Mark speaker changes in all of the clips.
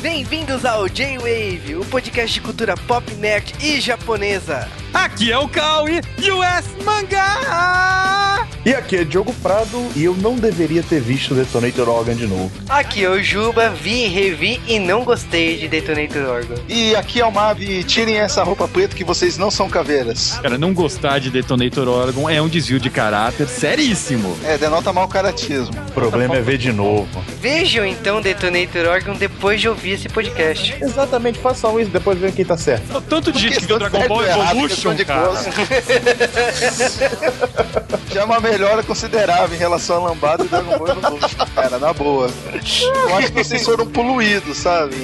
Speaker 1: Bem-vindos ao J-Wave, o podcast de cultura pop, nerd e japonesa.
Speaker 2: Aqui é o Kawi, US Mangá!
Speaker 3: E aqui é Diogo Prado e eu não deveria ter visto Detonator Organ de novo.
Speaker 1: Aqui é o Juba, vi, revi e não gostei de Detonator Organ.
Speaker 4: E aqui é o Mavi, tirem essa roupa preta que vocês não são caveiras.
Speaker 2: Cara, não gostar de Detonator Organ é um desvio de caráter seríssimo.
Speaker 4: É, denota mau caratismo.
Speaker 3: O problema é ver de novo.
Speaker 1: Vejam então Detonator Organ depois de ouvir esse podcast.
Speaker 3: Exatamente, façam isso, depois vejam quem tá certo.
Speaker 2: Tanto de gente que viu Dragon Ball Evolution,
Speaker 4: de
Speaker 2: cara.
Speaker 4: é uma melhora considerável em relação a Lambada e Dragon Ball Evolution, cara, na boa. Eu acho que vocês foram poluídos, sabe?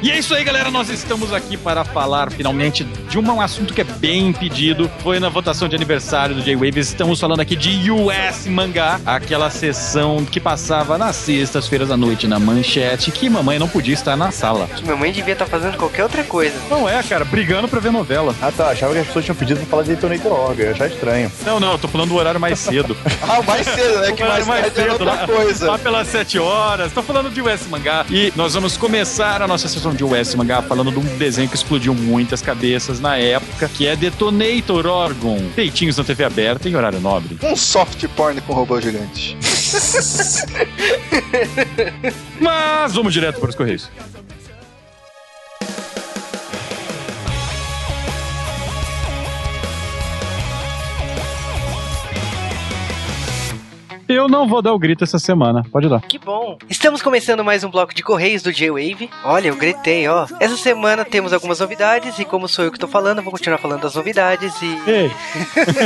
Speaker 2: E é isso aí, galera. Nós estamos aqui para falar finalmente de um assunto que é bem pedido. Foi na votação de aniversário do J-Wave. Estamos falando aqui de US Mangá, aquela sessão que passava nas sextas-feiras à noite na manchete, que mamãe não podia estar na sala.
Speaker 1: Que mamãe devia estar fazendo qualquer outra coisa.
Speaker 2: Não é, cara, brigando pra ver novela.
Speaker 3: Ah tá, achava que as pessoas tinham pedido pra falar de Detonator Organ, eu achava estranho.
Speaker 2: Não, não, eu tô falando do horário mais cedo.
Speaker 4: Ah, mais cedo, né? Que mais,
Speaker 2: mais
Speaker 4: é
Speaker 2: cedo,
Speaker 4: outra
Speaker 2: lá,
Speaker 4: coisa.
Speaker 2: lá pelas 7 horas. Tô falando de US Mangá. E nós vamos começar a nossa sessão de US Mangá falando de um desenho que explodiu muitas cabeças na época, que é Detonator Orgon. Peitinhos na TV aberta em horário nobre.
Speaker 4: Um soft porn com robô gigante.
Speaker 2: Mas vamos direto para os Correios. Eu não vou dar o grito essa semana. Pode dar.
Speaker 1: Que bom! Estamos começando mais um bloco de Correios do J-Wave. Olha, eu gritei, ó. Essa semana temos algumas novidades e como sou eu que tô falando, eu vou continuar falando das novidades e...
Speaker 2: Ei,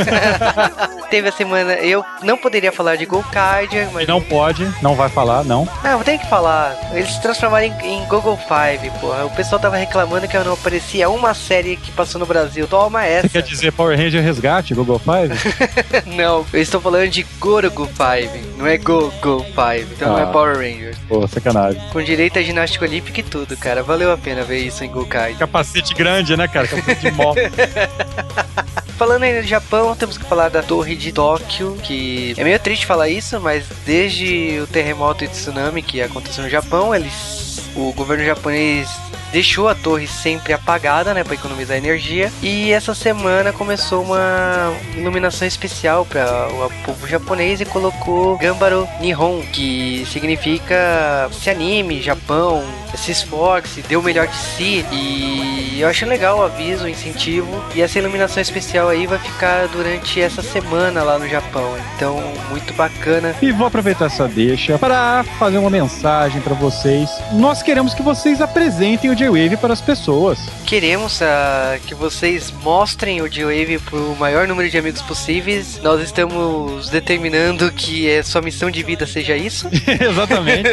Speaker 1: Teve a semana... Eu não poderia falar de Golcard, mas...
Speaker 2: não pode, não vai falar, não.
Speaker 1: Não, tem que falar. Eles se transformaram em, em Google Five, porra. O pessoal tava reclamando que não aparecia uma série que passou no Brasil. Toma
Speaker 2: Você
Speaker 1: essa.
Speaker 2: quer dizer Power Ranger Resgate, Google Five?
Speaker 1: não, eu estou falando de Gorogo Five. Não é Go Go Five. Então não
Speaker 2: Ah.
Speaker 1: é Power Rangers.
Speaker 2: Pô, sacanagem.
Speaker 1: Com direito a ginástica olímpica e tudo, cara. Valeu a pena ver isso em Golcard.
Speaker 2: Capacete grande, né, cara? Capacete de moto.
Speaker 1: Falando ainda do Japão, temos que falar da Torre de Tóquio, que é meio triste falar isso, mas desde o terremoto e tsunami que aconteceu no Japão, eles o governo japonês deixou a torre sempre apagada, né, para economizar energia. E essa semana começou uma iluminação especial para o povo japonês e colocou Gambaro Nihon, que significa se anime, Japão, se esforce, dê o melhor de si. E eu acho legal o aviso, o incentivo. E essa iluminação especial aí vai ficar durante essa semana lá no Japão. Então, muito bacana.
Speaker 2: E vou aproveitar essa deixa para fazer uma mensagem para vocês. Nós queremos que vocês apresentem o J-Wave para as pessoas.
Speaker 1: Queremos ah, que vocês mostrem o J-Wave para o maior número de amigos possíveis. Nós estamos determinando que a sua missão de vida seja isso.
Speaker 2: Exatamente.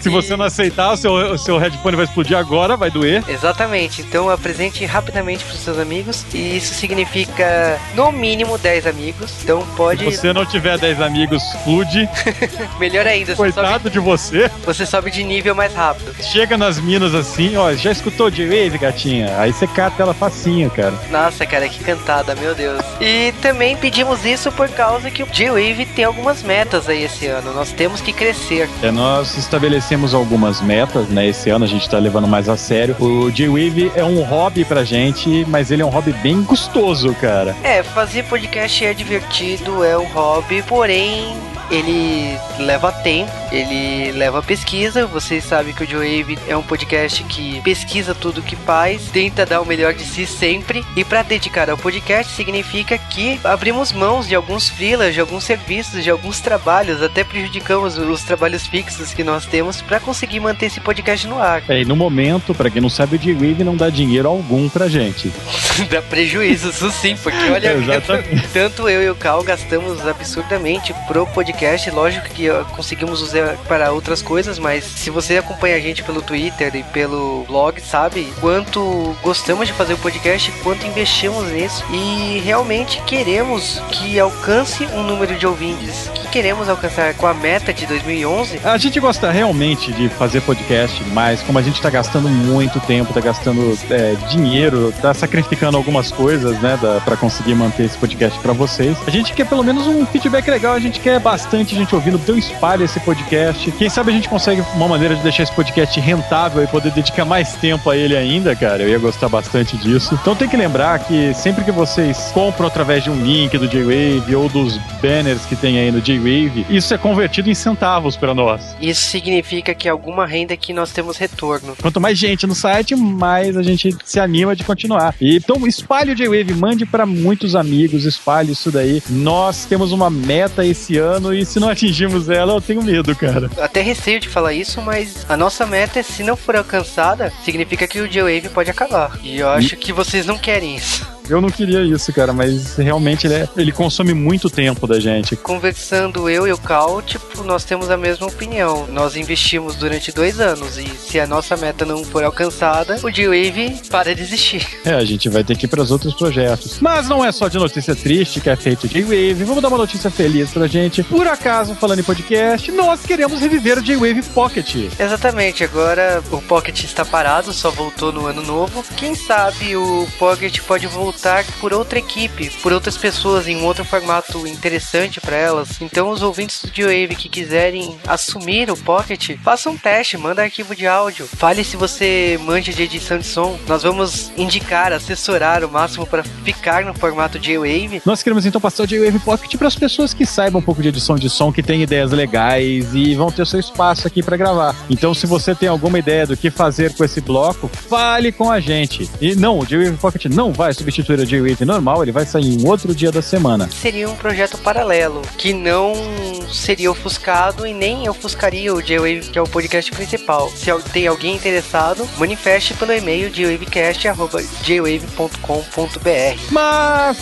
Speaker 2: Se você não aceitar, o seu, o seu headphone vai explodir agora, vai doer.
Speaker 1: Exatamente. Então apresente rapidamente para os seus amigos. E isso significa no mínimo 10 amigos. Então
Speaker 2: Se
Speaker 1: pode.
Speaker 2: você não tiver 10 amigos, explode.
Speaker 1: Melhor ainda, você sobe,
Speaker 2: Coitado de você.
Speaker 1: você sobe de nível mais rápido.
Speaker 2: Chega nas minas assim, ó. Já escutou J-Wave, gatinha? Aí você cata ela facinho, cara.
Speaker 1: Nossa, cara, que cantada, meu Deus. E também pedimos isso por causa que o J-Wave tem algumas metas aí esse ano. Nós temos que crescer.
Speaker 2: É, nós estabelecemos algumas metas, né? Esse ano a gente tá levando mais a sério. O J-Wave é um hobby pra gente, mas ele é um hobby bem gostoso, cara.
Speaker 1: É, fazer podcast é divertido, é um hobby, porém ele leva tempo, ele leva pesquisa. Vocês sabem que o Joe é um podcast que pesquisa tudo que faz, tenta dar o melhor de si sempre. E para dedicar ao podcast significa que abrimos mãos de alguns freelas, de alguns serviços, de alguns trabalhos, até prejudicamos os trabalhos fixos que nós temos para conseguir manter esse podcast no ar.
Speaker 2: É, e no momento, pra quem não sabe, o J-Wave não dá dinheiro algum pra gente.
Speaker 1: Dá prejuízo, isso sim, porque olha, tanto eu e o Cal gastamos absurdamente pro podcast. Lógico que conseguimos usar para outras coisas, mas se você acompanha a gente pelo Twitter e pelo blog, sabe quanto gostamos de fazer o podcast, quanto investimos nisso e realmente queremos que alcance um número de ouvintes que que queremos alcançar com a meta de 2011.
Speaker 2: A gente gosta realmente de fazer podcast, mas como a gente tá gastando muito tempo, tá gastando é, dinheiro, tá sacrificando algumas coisas, né, da, pra conseguir manter esse podcast pra vocês, a gente quer pelo menos um feedback legal, a gente quer bastante gente ouvindo, então espalhe esse podcast. Quem sabe a gente consegue uma maneira de deixar esse podcast rentável e poder dedicar mais tempo a ele ainda, cara. Eu ia gostar bastante disso. Então tem que lembrar que sempre que vocês compram através de um link do J-Wave ou dos banners que tem aí no J-Wave, isso é convertido em centavos para nós.
Speaker 1: Isso significa que alguma renda que nós temos retorno.
Speaker 2: Quanto mais gente no site, mais a gente se anima de continuar. Então espalhe o J-Wave, mande para muitos amigos, espalhe isso daí. Nós temos uma meta esse ano e se não atingirmos ela, eu tenho medo, cara.
Speaker 1: Até receio de falar isso, mas a nossa meta, se não for alcançada, significa que o J-Wave pode acabar. E eu acho que vocês não querem isso.
Speaker 2: Eu não queria isso, cara, mas realmente ele, é, ele consome muito tempo da gente.
Speaker 1: Conversando eu e o Cal, tipo, nós temos a mesma opinião. Nós investimos durante dois anos e se a nossa meta não for alcançada, o G-Wave para de existir.
Speaker 2: É, a gente vai ter que ir para os outros projetos. Mas não é só de notícia triste que é feito o J-Wave. Vamos dar uma notícia feliz pra gente. Por acaso, falando em podcast, nós queremos reviver o J-Wave Pocket.
Speaker 1: Exatamente, agora o Pocket está parado, só voltou no ano novo. Quem sabe o Pocket pode voltar por outra equipe, por outras pessoas em um outro formato interessante para elas. Então, os ouvintes do G-Wave que quiserem assumir o Pocket, façam um teste, manda arquivo de áudio. Fale se você manja de edição de som. Nós vamos indicar, assessorar o máximo para ficar no formato J-Wave.
Speaker 2: Nós queremos então passar o J-Wave Pocket para as pessoas que saibam um pouco de edição de som, que têm ideias legais e vão ter seu espaço aqui para gravar. Então, se você tem alguma ideia do que fazer com esse bloco, fale com a gente. E não, o J-Wave Pocket não vai substituir o J-Wave normal, ele vai sair em outro dia da semana.
Speaker 1: Seria um projeto paralelo, que não seria ofuscado e nem ofuscaria o J-Wave, que é o podcast principal. Se tem alguém interessado, manifeste pelo e-mail jwavecast.jwave.com.br.
Speaker 2: Mas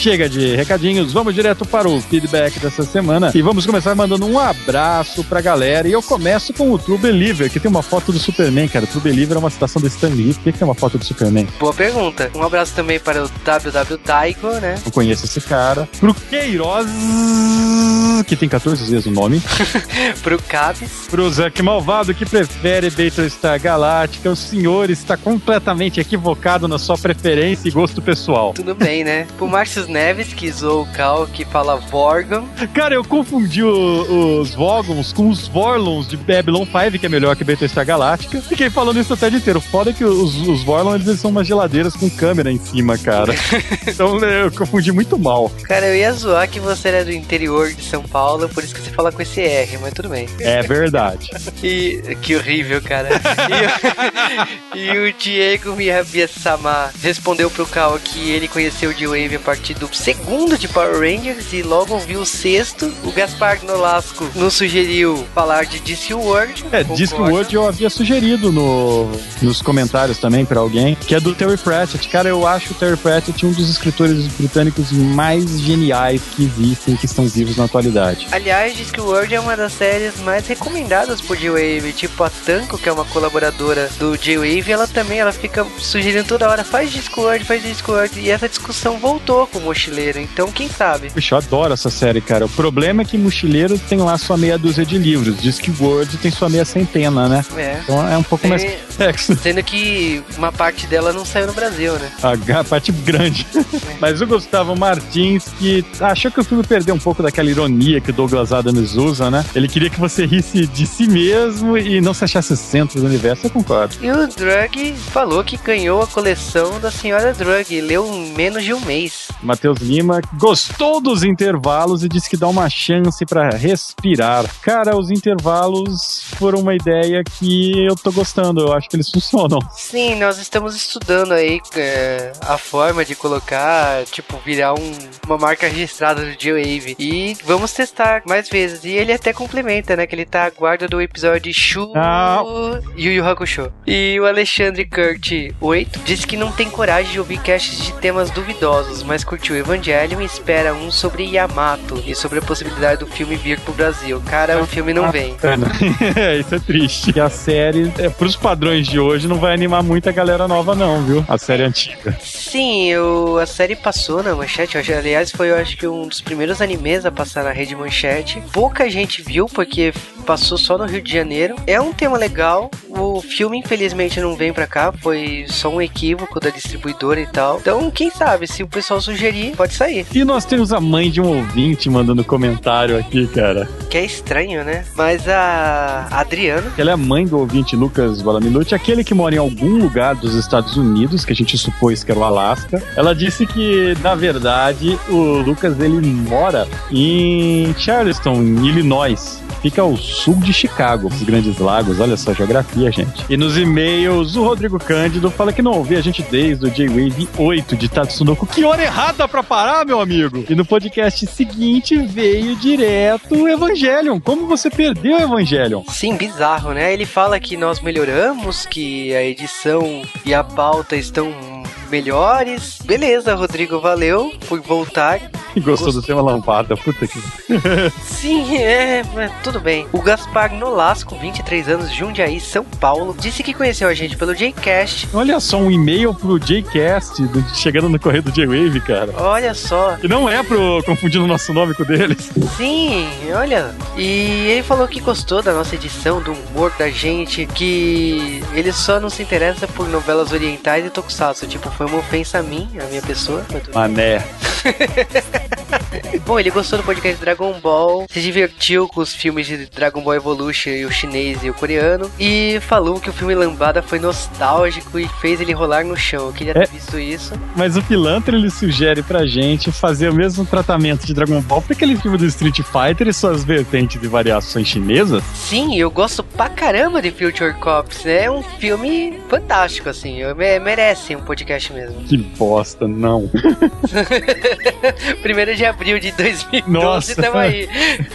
Speaker 2: chega de recadinhos, vamos direto para o feedback dessa semana e vamos começar mandando um abraço pra galera. E eu começo com o True Believer, que tem uma foto do Superman, cara. True Believer é uma citação do Stan Lee. Por que, que tem uma foto do Superman?
Speaker 1: Boa pergunta. Um abraço também para o WW Daigo, né?
Speaker 2: Eu conheço esse cara. Pro Queiroz, que tem 14 vezes o nome.
Speaker 1: Pro Cabs.
Speaker 2: Pro Zack Malvado, que prefere Battlestar Galáctica. O senhor está completamente equivocado na sua preferência e gosto pessoal.
Speaker 1: Tudo bem, né? Pro Marcius Neves, que zoou o Cal, que fala Vorgon.
Speaker 2: Cara, eu confundi o- os Vogons com os Vorlons de Babylon 5, que é melhor que Battlestar Galáctica. Fiquei falando isso até de inteiro. Foda que os, os Vorlons, eles são umas geladeiras com câmera em cima, cara. então né, eu confundi muito mal.
Speaker 1: Cara, eu ia zoar que você era do interior de São Paulo, por isso que você fala com esse R, mas tudo bem.
Speaker 2: É verdade.
Speaker 1: E que horrível, cara. E, o- e o Diego Miyabi-sama respondeu pro Cal que ele conheceu o G-Wave a partir do segundo de Power Rangers e logo ouviu o sexto. O Gaspar Nolasco nos sugeriu falar de DC World.
Speaker 2: É. Discworld eu havia sugerido no, nos comentários também pra alguém, que é do Terry Pratchett. Cara, eu acho o Terry Pratchett um dos escritores britânicos mais geniais que existem e que estão vivos na atualidade.
Speaker 1: Aliás, Discworld é uma das séries mais recomendadas por J-Wave. Tipo, a Tanko, que é uma colaboradora do J-Wave, ela também ela fica sugerindo toda hora: faz Discworld, faz Discworld. E essa discussão voltou com o Mochileiro. Então, quem sabe?
Speaker 2: Puxa, eu adoro essa série, cara. O problema é que Mochileiro tem lá sua meia dúzia de livros. Discworld tem sua meia centena, né?
Speaker 1: É.
Speaker 2: Então é um pouco mais
Speaker 1: É,
Speaker 2: complexo.
Speaker 1: Sendo que uma parte dela não saiu no Brasil, né?
Speaker 2: A, a parte grande. Mas o Gustavo Martins, que achou que o filme perdeu um pouco daquela ironia que o Douglas Adams usa, né? Ele queria que você risse de si mesmo e não se achasse o centro do universo. Eu concordo.
Speaker 1: E o Drug falou que ganhou a coleção da Senhora Drug leu menos de um mês.
Speaker 2: Matheus Lima gostou dos intervalos e disse que dá uma chance pra respirar. Cara, os intervalos foram uma ideia que eu tô gostando. Eu acho que eles funcionam.
Speaker 1: Sim, nós estamos estudando aí é, a forma de colocar, tipo, virar um- uma marca registrada do G-Wave. E vamos testar mais vezes. E ele até complementa, né? Que ele tá à guarda do episódio Shu
Speaker 2: Ah.
Speaker 1: Yu Yu Hakusho. E o Alexandre Kurt 8 disse que não tem coragem de ouvir casts de temas duvidosos, mas curtiu Evangelion e espera um sobre Yamato e sobre a possibilidade do filme vir pro Brasil. Cara, o filme não vem.
Speaker 2: É, isso é triste. E a série, é, pros padrões de hoje, não vai animar muita galera nova, não, viu? A série antiga.
Speaker 1: Sim, Sim, eu, a série passou na manchete. Aliás, foi eu acho que um dos primeiros animes a passar na rede manchete. Pouca gente viu, porque passou só no Rio de Janeiro. É um tema legal. O filme, infelizmente, não vem pra cá. Foi só um equívoco da distribuidora e tal. Então, quem sabe, se o pessoal sugerir, pode sair.
Speaker 2: E nós temos a mãe de um ouvinte mandando comentário aqui, cara.
Speaker 1: Que é estranho, né? Mas a Adriana,
Speaker 2: Ela é a mãe do ouvinte Lucas Valaminuti, aquele que mora em algum lugar dos Estados Unidos, que a gente supôs que era o Alasca. Ela disse que, na verdade, o Lucas ele mora em Charleston, em Illinois. Fica ao sul de Chicago, os Grandes Lagos. Olha só a geografia, gente. E nos e-mails, o Rodrigo Cândido fala que não ouvia a gente desde o J-Wave 8 de Tatsunoko. Que hora errada pra parar, meu amigo! E no podcast seguinte veio direto o Evangelion. Como você perdeu o Evangelion?
Speaker 1: sim, bizarro, né? Ele fala que nós melhoramos, que a edição e a pauta estão melhores. Beleza, Rodrigo, valeu por voltar.
Speaker 2: Gostou do tema lampada, puta que.
Speaker 1: Sim, é, mas tudo bem. O Gaspar Nolasco, 23 anos, Jundiaí, São Paulo, disse que conheceu a gente pelo Jcast.
Speaker 2: Olha só, um e-mail pro Jcast, do- chegando no correio do J-Wave, cara.
Speaker 1: Olha só,
Speaker 2: Que não é pro confundir o nosso nome com o deles.
Speaker 1: sim, olha. E ele falou que gostou da nossa edição, do humor da gente, que ele só não se interessa por novelas orientais e tokusatsu. Tipo, foi uma ofensa a mim, a minha pessoa.
Speaker 2: Mané.
Speaker 1: Bom, ele gostou do podcast Dragon Ball, se divertiu com os filmes de Dragon Ball Evolution e o chinês e o coreano, e falou que o filme Lambada foi nostálgico e fez ele rolar no chão. Eu queria ter
Speaker 2: É.
Speaker 1: visto isso.
Speaker 2: Mas o Pilantra ele sugere pra gente fazer o mesmo tratamento de Dragon Ball pra aquele filme do Street Fighter e suas vertentes de variações chinesas.
Speaker 1: Sim, eu gosto pra caramba de Future Cops. É um filme fantástico, assim. Merece um podcast mesmo.
Speaker 2: Que bosta, não.
Speaker 1: Primeiro de abril de 2012,
Speaker 2: Nossa.
Speaker 1: tamo aí.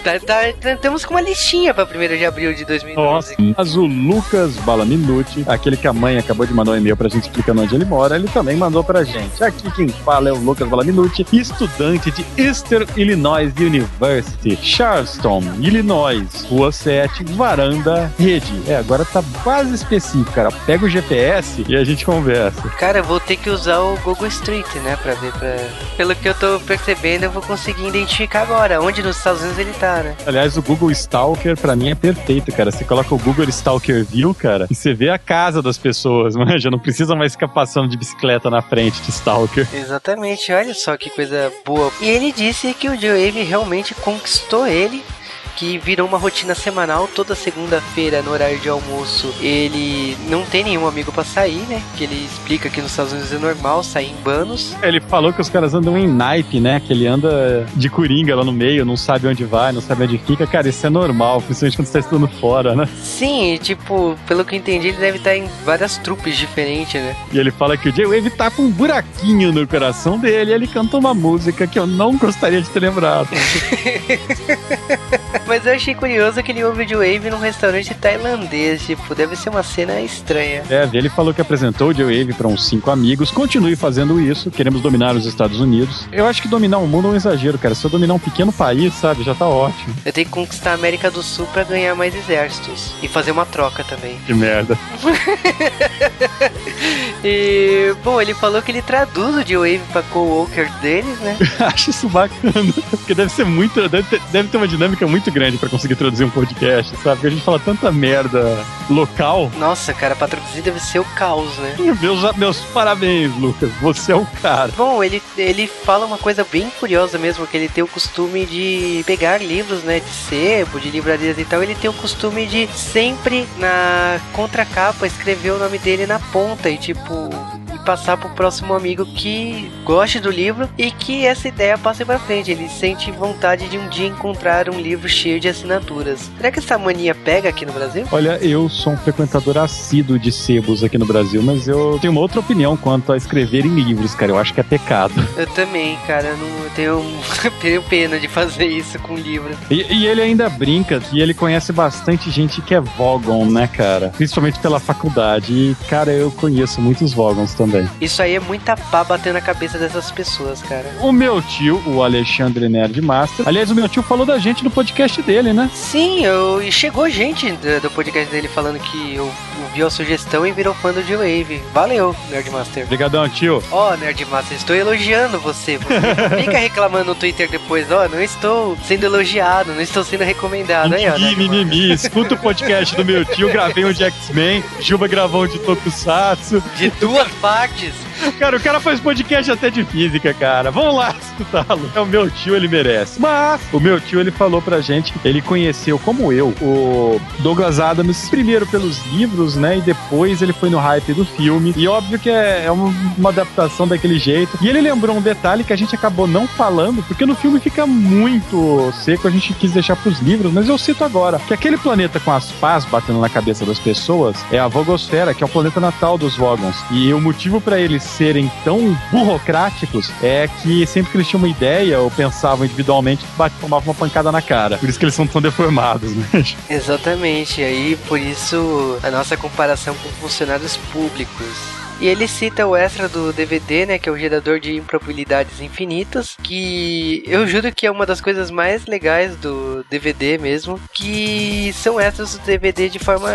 Speaker 1: Tá, tá, tá- estamos com uma listinha pra primeiro de abril de 2012.
Speaker 2: Nossa. Mas o Lucas Balaminuti, aquele que a mãe acabou de mandar um e-mail pra gente explicando onde ele mora, ele também mandou pra gente. Aqui quem fala é o Lucas Balaminuti, estudante de Eastern Illinois University, Charleston, Illinois, Rua 7, Varanda, Rede. É, agora tá quase específico, cara. Pega o GPS e a gente conversa.
Speaker 1: Cara, eu vou ter que usar o Google Street, né, pra ver, pra... Pelo que eu tô percebendo, eu vou conseguir identificar agora onde nos Estados Unidos ele tá, né?
Speaker 2: Aliás, o Google Stalker pra mim é perfeito, cara. Você coloca o Google Stalker View, cara, e você vê a casa das pessoas, mas já não precisa mais ficar passando de bicicleta na frente de Stalker.
Speaker 1: Exatamente, olha só que coisa boa. E ele disse que o Joe Wave realmente conquistou ele. Que virou uma rotina semanal, toda segunda-feira no horário de almoço. Ele não tem nenhum amigo pra sair, né? Que ele explica que nos Estados Unidos é normal sair em banos.
Speaker 2: Ele falou que os caras andam em naipe, né? Que ele anda de coringa lá no meio, não sabe onde vai, não sabe onde fica. Cara, isso é normal, principalmente quando você tá estudando fora, né?
Speaker 1: Sim, tipo, pelo que eu entendi, ele deve estar em várias trupes diferentes, né?
Speaker 2: E ele fala que o J-Wave tá com um buraquinho no coração dele e ele canta uma música que eu não gostaria de ter lembrado.
Speaker 1: Mas eu achei curioso que ele ouve o Wave num restaurante tailandês. Tipo, deve ser uma cena estranha.
Speaker 2: É, ele falou que apresentou o J-Wave para uns cinco amigos. Continue fazendo isso. Queremos dominar os Estados Unidos. Eu acho que dominar o mundo é um exagero, cara. Se eu dominar um pequeno país, sabe, já tá ótimo.
Speaker 1: Eu tenho que conquistar a América do Sul pra ganhar mais exércitos. E fazer uma troca também.
Speaker 2: Que merda.
Speaker 1: E, bom, ele falou que ele traduz o Wave pra co-worker deles, né?
Speaker 2: acho isso bacana. Porque deve ser muito. Deve ter, deve ter uma dinâmica muito grande para conseguir traduzir um podcast, sabe? Porque a gente fala tanta merda local.
Speaker 1: Nossa, cara, pra traduzir deve ser o caos, né?
Speaker 2: Meus, meus parabéns, Lucas. Você é o cara.
Speaker 1: Bom, ele, ele fala uma coisa bem curiosa mesmo, que ele tem o costume de pegar livros, né, de sebo, de livrarias e tal, ele tem o costume de sempre na contracapa escrever o nome dele na ponta e tipo passar pro próximo amigo que goste do livro e que essa ideia passe para frente. Ele sente vontade de um dia encontrar um livro cheio de assinaturas. Será que essa mania pega aqui no Brasil?
Speaker 2: Olha, eu sou um frequentador assíduo de sebos aqui no Brasil, mas eu tenho uma outra opinião quanto a escrever em livros, cara. Eu acho que é pecado.
Speaker 1: Eu também, cara, eu não eu tenho, tenho pena de fazer isso com livro.
Speaker 2: E, e ele ainda brinca que ele conhece bastante gente que é Vogon, né, cara? Principalmente pela faculdade. E, cara, eu conheço muitos Vogons também. Também.
Speaker 1: Isso aí é muita pá batendo na cabeça dessas pessoas, cara.
Speaker 2: O meu tio, o Alexandre Nerd Master. Aliás, o meu tio falou da gente no podcast dele, né?
Speaker 1: Sim, eu, e chegou gente do, do podcast dele falando que eu, ouviu a sugestão e virou fã do G-Wave. Valeu, Nerdmaster.
Speaker 2: Obrigadão, tio.
Speaker 1: Ó, oh, Nerdmaster, estou elogiando você. Você fica reclamando no Twitter depois, ó, oh, não estou sendo elogiado, não estou sendo recomendado. Aí, ó,
Speaker 2: mimimi, escuta o podcast do meu tio, gravei um de X-Men, Juba gravou um de Tokusatsu.
Speaker 1: De duas partes.
Speaker 2: Galactus Cara, o cara faz podcast até de física, cara. Vamos lá escutá-lo. É o meu tio, ele merece. Mas o meu tio, ele falou pra gente, ele conheceu, como eu, o Douglas Adams, primeiro pelos livros, né? E depois ele foi no hype do filme. E óbvio que é, é uma, uma adaptação daquele jeito. E ele lembrou um detalhe que a gente acabou não falando, porque no filme fica muito seco, a gente quis deixar pros livros, mas eu cito agora que aquele planeta com as pás batendo na cabeça das pessoas é a Vogosfera, que é o planeta natal dos Vogons. E o motivo para eles serem tão burocráticos é que sempre que eles tinham uma ideia ou pensavam individualmente, tomavam uma pancada na cara. Por isso que eles são tão deformados, né?
Speaker 1: Exatamente. Aí, por isso, a nossa comparação com funcionários públicos e ele cita o extra do DVD, né, que é o gerador de improbabilidades infinitas, que eu juro que é uma das coisas mais legais do DVD mesmo, que são extras do DVD de forma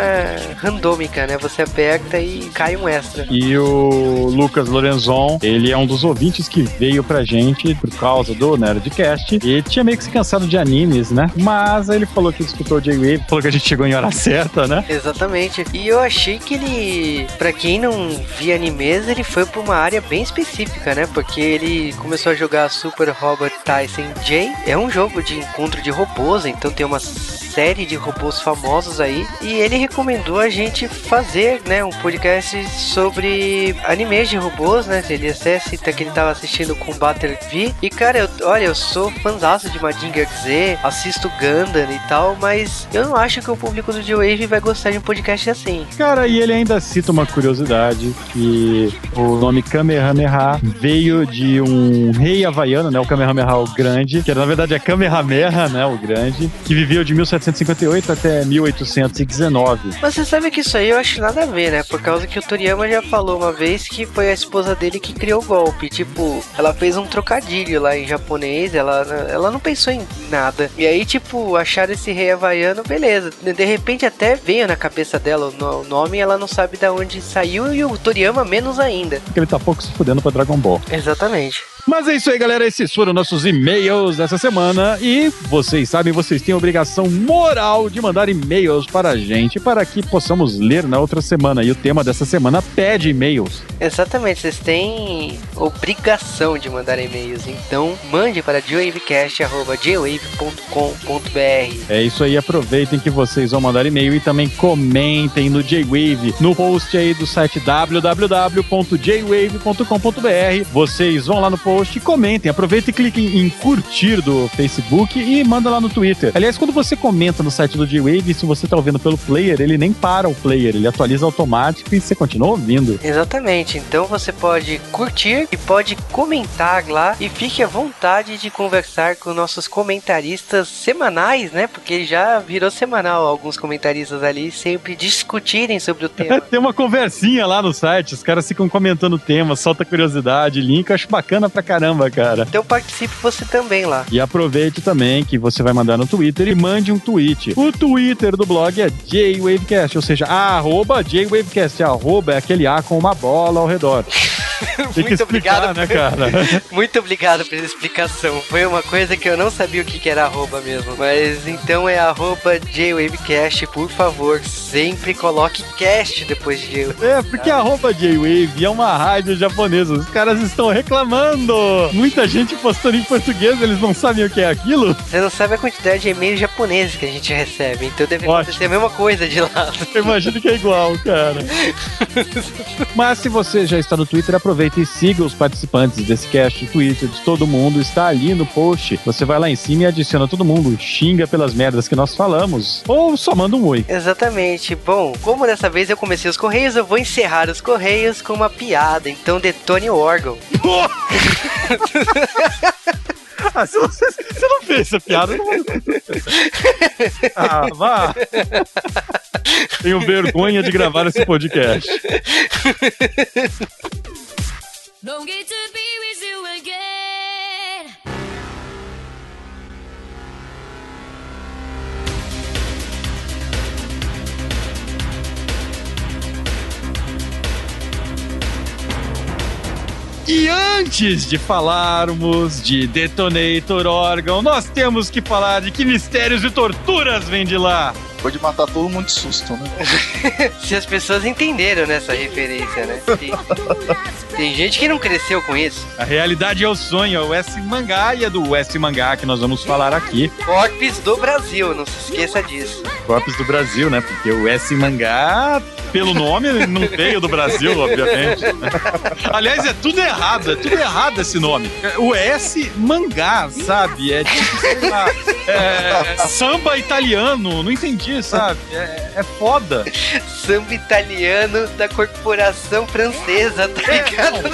Speaker 1: randômica, né? Você aperta e cai um extra.
Speaker 2: E o Lucas Lorenzon, ele é um dos ouvintes que veio pra gente por causa do Nerdcast e tinha meio que se cansado de animes, né? Mas ele falou que escutou o J-Wave, falou que a gente chegou em hora certa, né?
Speaker 1: Exatamente. E eu achei que ele, para quem não via animes, ele foi pra uma área bem específica, né? Porque ele começou a jogar Super Robot Tyson J. É um jogo de encontro de robôs, então tem uma série de robôs famosos aí. E ele recomendou a gente fazer, né, um podcast sobre animes de robôs, né? Ele até cita que ele tava assistindo com Batter V. E cara, eu, olha, eu sou fãzaço de Mazinger Z, assisto Gundam e tal, mas eu não acho que o público do J-Wave vai gostar de um podcast assim.
Speaker 2: Cara, e ele ainda cita uma curiosidade que o nome Kamehameha veio de um rei havaiano, né, o Kamehameha o Grande, que na verdade é Kamehameha, né, o Grande, que viveu de 1700 1758 até 1819.
Speaker 1: Mas você sabe que isso aí eu acho nada a ver, né? Por causa que o Toriyama já falou uma vez que foi a esposa dele que criou o golpe. Tipo, ela fez um trocadilho lá em japonês, ela, ela não pensou em nada. E aí, tipo, acharam esse rei havaiano, beleza. De repente até veio na cabeça dela o nome e ela não sabe de onde saiu e o Toriyama menos ainda.
Speaker 2: Porque ele tá pouco se fudendo pra Dragon Ball.
Speaker 1: Exatamente.
Speaker 2: Mas é isso aí, galera. Esses foram nossos e-mails dessa semana. E vocês sabem, vocês têm a obrigação moral de mandar e-mails para a gente para que possamos ler na outra semana. E o tema dessa semana pede e-mails.
Speaker 1: Exatamente, vocês têm obrigação de mandar e-mails. Então, mande para jwavecast.jwave.com.br.
Speaker 2: É isso aí, aproveitem que vocês vão mandar e-mail e também comentem no J-Wave, no post aí do site www.jwave.com.br. Vocês vão lá no post post, comentem. Aproveitem e cliquem em curtir do Facebook e manda lá no Twitter. Aliás, quando você comenta no site do G-Wave, se você tá ouvindo pelo player, ele nem para o player, ele atualiza automático e você continua ouvindo.
Speaker 1: Exatamente. Então você pode curtir e pode comentar lá e fique à vontade de conversar com nossos comentaristas semanais, né? Porque já virou semanal alguns comentaristas ali sempre discutirem sobre o tema.
Speaker 2: Tem uma conversinha lá no site, os caras ficam comentando o tema, solta curiosidade, link, eu acho bacana pra caramba, cara.
Speaker 1: Então participe você também lá.
Speaker 2: E aproveite também que você vai mandar no Twitter e mande um tweet. O Twitter do blog é JWavecast, ou seja, arroba JWavecast. Arroba é aquele A com uma bola ao redor.
Speaker 1: Muito explicar, obrigado, né, cara? Muito obrigado pela explicação. Foi uma coisa que eu não sabia o que era arroba mesmo. Mas então é arroba JWavecast, por favor, sempre coloque cast depois de
Speaker 2: J-Wave. É, porque arroba J-Wave é uma rádio japonesa. Os caras estão reclamando. Muita gente postando em português, eles não sabem o que é aquilo.
Speaker 1: Você não sabe a quantidade de e-mails japoneses que a gente recebe. Então deve Ótimo. acontecer a mesma coisa de lá.
Speaker 2: Eu imagino que é igual, cara. Mas se você já está no Twitter, aproveita e siga os participantes desse cast. O Twitter de todo mundo está ali no post. Você vai lá em cima e adiciona todo mundo, xinga pelas merdas que nós falamos, ou só manda um oi.
Speaker 1: Exatamente. Bom, como dessa vez eu comecei os Correios, eu vou encerrar os Correios com uma piada. Então detone o órgão.
Speaker 2: Ah, você, você, você, não fez essa piada, não. Ah, vá. Tenho vergonha de gravar esse podcast.
Speaker 5: happy to be with you again.
Speaker 2: E antes de falarmos de Detonator Organ, nós temos que falar de que mistérios e torturas vem de lá.
Speaker 4: Pode matar todo mundo de susto, né?
Speaker 1: Se as pessoas entenderam nessa referência, né? Tem, tem gente que não cresceu com isso.
Speaker 2: A realidade é o sonho, é o S Mangá e é do S Mangá que nós vamos falar aqui.
Speaker 1: Corpes do Brasil, não se esqueça disso.
Speaker 2: Corpos do Brasil, né? Porque o S Mangá, pelo nome, não veio do Brasil, obviamente. né? Aliás, é tudo errado, é tudo errado esse nome. O S Mangá, sabe? É tipo, sei lá, é, samba italiano, não entendi, sabe? É, é foda.
Speaker 1: Samba italiano da corporação francesa, tá
Speaker 2: É,
Speaker 1: ligado?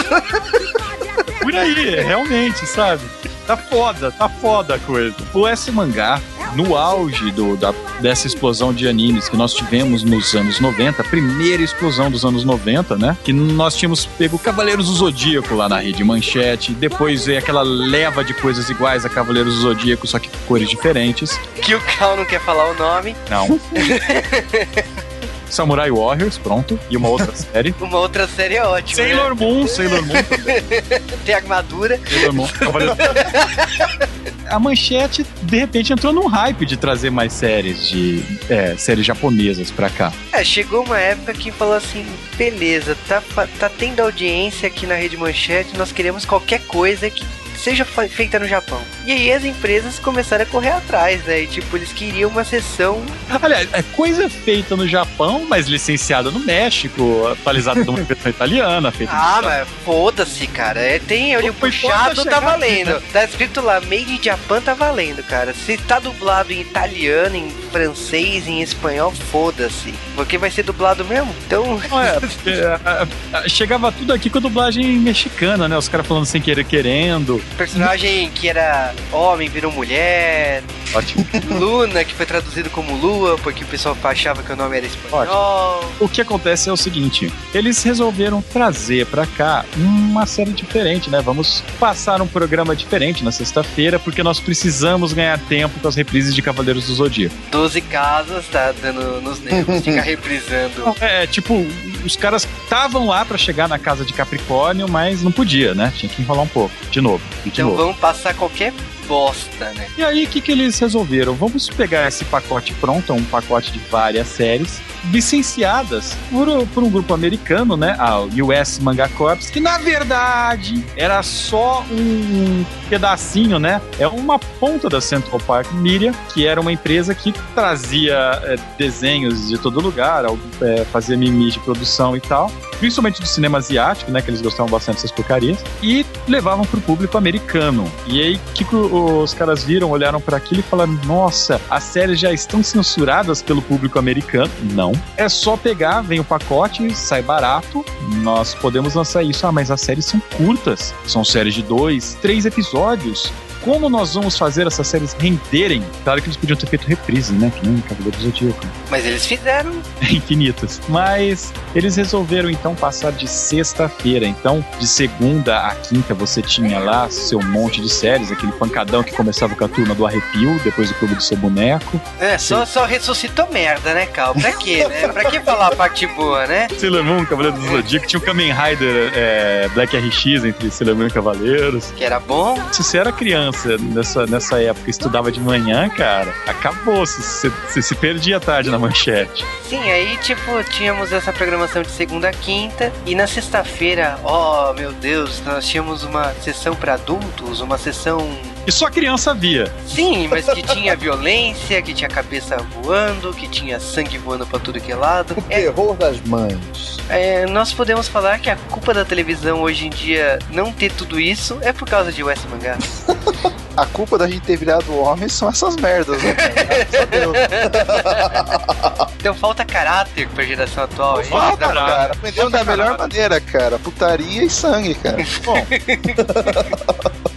Speaker 2: Por aí, realmente, sabe? Tá foda, tá foda a coisa. O S Mangá, no auge do, da, dessa explosão de animes que nós tivemos nos anos 90, a primeira explosão dos anos 90, né? Que nós tínhamos pego Cavaleiros do Zodíaco lá na rede Manchete, depois veio aquela leva de coisas iguais a Cavaleiros do Zodíaco, só que com cores diferentes.
Speaker 1: Que o Cal não quer falar o nome.
Speaker 2: Não. Samurai Warriors, pronto. E uma outra série.
Speaker 1: Uma outra série é ótima. né?
Speaker 2: Sailor Moon, Sailor Moon também.
Speaker 1: Tem armadura.
Speaker 2: Sailor Moon, Cavaleiro- A manchete, de repente, entrou num hype de trazer mais séries de é, séries japonesas pra cá.
Speaker 1: É, chegou uma época que falou assim: beleza, tá, tá tendo audiência aqui na Rede Manchete, nós queremos qualquer coisa que seja feita no Japão. E aí as empresas começaram a correr atrás, né? E tipo, eles queriam uma sessão.
Speaker 2: Aliás, é coisa feita no Japão, mas licenciada no México, atualizada numa versão italiana, feita
Speaker 1: Ah, mas foda-se, cara. É, tem olho
Speaker 2: Foi
Speaker 1: puxado, tá
Speaker 2: chegar aqui,
Speaker 1: valendo.
Speaker 2: né?
Speaker 1: Tá escrito lá, Made in Japan tá valendo, cara. Se tá dublado em italiano, em francês, em espanhol, foda-se. Porque vai ser dublado mesmo? Então.
Speaker 2: Não é, a- a- chegava tudo aqui com a dublagem mexicana, né? Os caras falando sem querer querendo.
Speaker 1: Personagem que era homem virou mulher.
Speaker 2: Ótimo.
Speaker 1: Luna, que foi traduzido como Lua, porque o pessoal achava que o nome era espanhol.
Speaker 2: O que acontece é o seguinte: eles resolveram trazer pra cá uma série diferente, né? Vamos passar um programa diferente na sexta-feira, porque nós precisamos ganhar tempo com as reprises de Cavaleiros do Zodíaco.
Speaker 1: 12 casas, tá dando nos nervos, fica reprisando.
Speaker 2: É, tipo, os caras estavam lá pra chegar na casa de Capricórnio, mas não podia, né? Tinha que enrolar um pouco. De novo.
Speaker 1: Então
Speaker 2: novo.
Speaker 1: vamos passar qualquer bosta, né?
Speaker 2: E aí, o que, que eles resolveram? Vamos pegar esse pacote pronto, um pacote de várias séries, licenciadas por, por um grupo americano, né? A US Manga Corps, que na verdade era só um pedacinho, né? É uma ponta da Central Park Media, que era uma empresa que trazia é, desenhos de todo lugar, é, fazia mimimi de produção e tal, principalmente do cinema asiático, né? Que eles gostavam bastante dessas porcarias, e levavam pro público americano. E aí, o que os caras viram, olharam para aquilo e falaram: Nossa, as séries já estão censuradas pelo público americano. Não. É só pegar, vem o pacote, sai barato, nós podemos lançar isso. Ah, mas as séries são curtas, são séries de dois, três episódios. Como nós vamos fazer essas séries renderem? Claro que eles podiam ter feito reprise, né? Que nem Cavaleiro do Zodíaco
Speaker 1: Mas eles fizeram.
Speaker 2: infinitas. Mas eles resolveram então passar de sexta-feira. Então, de segunda a quinta, você tinha lá seu monte de séries, aquele pancadão que começava com a turma do arrepio, depois do clube do seu boneco.
Speaker 1: É, só, só ressuscitou merda, né, Cal? Pra quê, né? Pra que falar a parte boa, né?
Speaker 2: Sailor Moon, Cavaleiro do Zodíaco, tinha o Kamen Rider é, Black RX entre Sailor Moon e Cavaleiros.
Speaker 1: Que era bom.
Speaker 2: Se você era criança nessa, nessa época e estudava de manhã, cara, acabou. Você, se perdia à tarde na manchete.
Speaker 1: Sim, aí, tipo, tínhamos essa programação de segunda a quinta. E na sexta-feira, oh meu Deus, nós tínhamos uma sessão pra adultos, uma sessão.
Speaker 2: E só criança via.
Speaker 1: Sim, mas que tinha violência, que tinha cabeça voando, que tinha sangue voando pra tudo que é lado.
Speaker 3: O terror das mães.
Speaker 1: É, nós podemos falar que a culpa da televisão hoje em dia não ter tudo isso é por causa de West Mangá.
Speaker 4: A culpa da gente ter virado homem são essas merdas, né?
Speaker 1: Então falta caráter pra geração atual. hein?
Speaker 4: Falta, cara. Aprendeu da melhor maneira, cara. Putaria e sangue, cara.
Speaker 2: Bom.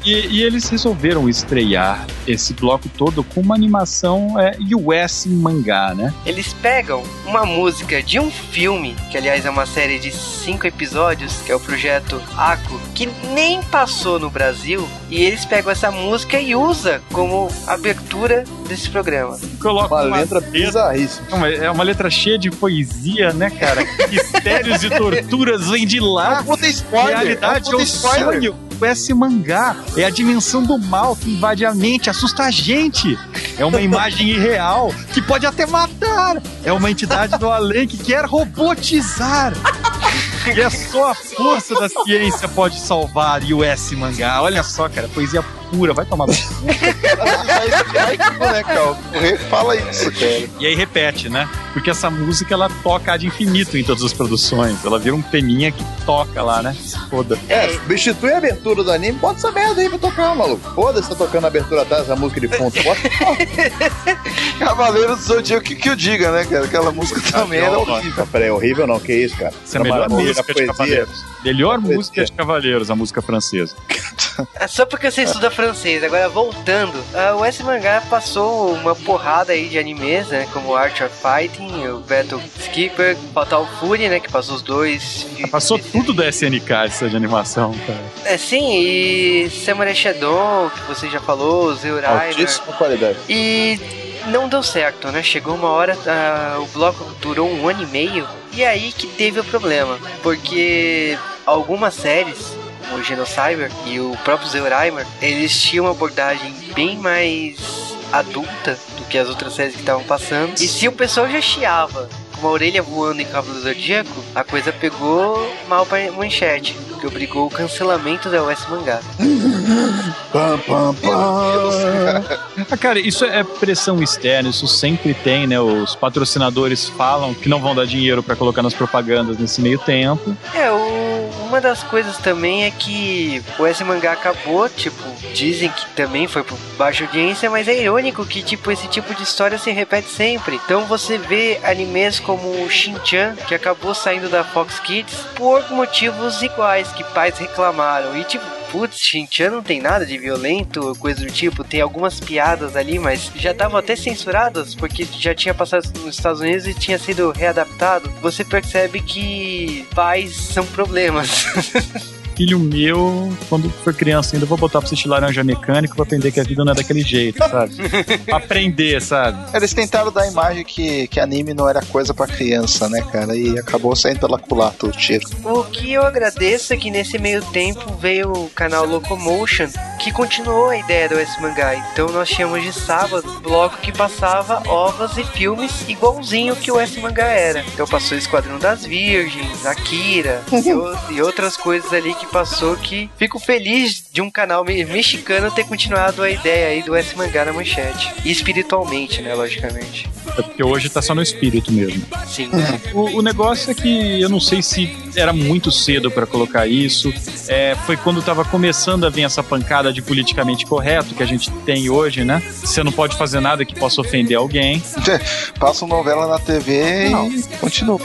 Speaker 2: E, e eles resolveram estrear esse bloco todo com uma animação é, US mangá, né?
Speaker 1: Eles pegam uma música de um filme, que aliás é uma série de cinco episódios, que é o projeto Ako, que nem passou no Brasil, e eles pegam essa música e usa como abertura desse programa.
Speaker 2: Coloca
Speaker 3: Uma letra bizarríssima.
Speaker 2: É uma letra cheia de poesia, né, cara? Mistérios e torturas vêm de lá.
Speaker 4: Puta spoiler!
Speaker 2: Realidade
Speaker 4: é
Speaker 2: é
Speaker 4: um
Speaker 2: o
Speaker 4: puta spoiler.
Speaker 2: sonho. Esse mangá é a dimensão do mal que invade a mente, assusta a gente. É uma imagem irreal que pode até matar. É uma entidade do além que quer robotizar. E é só a força da ciência pode salvar US mangá. Olha só, cara, poesia vai tomar. no cu.
Speaker 4: Vai, vai, né? Fala isso, cara.
Speaker 2: E aí repete, né? Porque essa música ela toca de infinito em todas as produções. Ela vira um peninha que toca lá, né? Foda.
Speaker 3: É, substitui a abertura do anime, bota essa merda aí pra tocar, maluco. Foda-se, tá tocando a abertura atrás, a música de fundo. Bota
Speaker 4: Cavaleiro do Zodíaco, que que eu diga, né, cara? Aquela música também era horrível.
Speaker 3: Peraí, é horrível não, que isso, cara.
Speaker 2: Essa é a melhor música de. Cavaleiros. Melhor música de Cavaleiros, a música francesa.
Speaker 1: É só porque você estuda francês. Agora, voltando, a US Mangá passou uma porrada aí de animes, né? Como Art of Fighting, o Battle Skipper, Fatal Fury, né? Que passou os dois.
Speaker 2: Passou tudo da SNK essa de animação, cara.
Speaker 1: É, sim, e Samurai Shadow, que você já falou, Zeuraimer.
Speaker 3: Altíssima qualidade.
Speaker 1: E não deu certo, né? Chegou uma hora, ah, o bloco durou um ano e meio, e aí que teve o problema. Porque algumas séries, o Genocyber e o próprio Zeuraimer, eles tinham uma abordagem bem mais adulta do que as outras séries que estavam passando. E se o pessoal já chiava com uma orelha voando em Cavalo do Zodíaco, a coisa pegou mal pra manchete, que obrigou o cancelamento da US Mangá.
Speaker 3: Pam, pam, pam.
Speaker 2: Ah, cara, isso é pressão externa, isso sempre tem, né? Os patrocinadores falam que não vão dar dinheiro pra colocar nas propagandas nesse meio tempo.
Speaker 1: É, o- uma das coisas também é que o S mangá acabou, tipo, dizem que também foi por baixa audiência, mas é irônico que, tipo, esse tipo de história se repete sempre. Então você vê animes como o Shin-Chan, que acabou saindo da Fox Kids por motivos iguais, que pais reclamaram. E, tipo, putz, Shin-Chan não tem nada de violento coisa do tipo, tem algumas piadas ali, mas já estavam até censuradas, porque já tinha passado nos Estados Unidos e tinha sido readaptado. Você percebe que pais são problemas.
Speaker 2: Filho meu, quando for criança ainda, eu vou botar pra assistir laranja mecânico pra aprender que a vida não é daquele jeito, sabe? Aprender, sabe?
Speaker 4: Eles tentaram dar a imagem que, que anime não era coisa pra criança, né, cara? E acabou saindo pela culata o tiro.
Speaker 1: O que eu agradeço é que nesse meio tempo veio o canal Locomotion, que continuou a ideia do S Mangá. Então nós tínhamos de sábado bloco que passava ovas e filmes igualzinho que o S Mangá era. Então passou Esquadrão das Virgens, Akira e, o- e outras coisas ali que passou que fico feliz de um canal me- mexicano ter continuado a ideia aí do S Mangá na manchete. E espiritualmente, né, logicamente.
Speaker 2: É porque hoje tá só no espírito mesmo.
Speaker 1: Sim.
Speaker 2: O, o negócio é que eu não sei se era muito cedo pra colocar isso. É, foi quando tava começando a vir essa pancada de politicamente correto que a gente tem hoje, né? Você não pode fazer nada que possa ofender alguém.
Speaker 4: Passa uma novela na TV
Speaker 2: Não.
Speaker 4: e continua.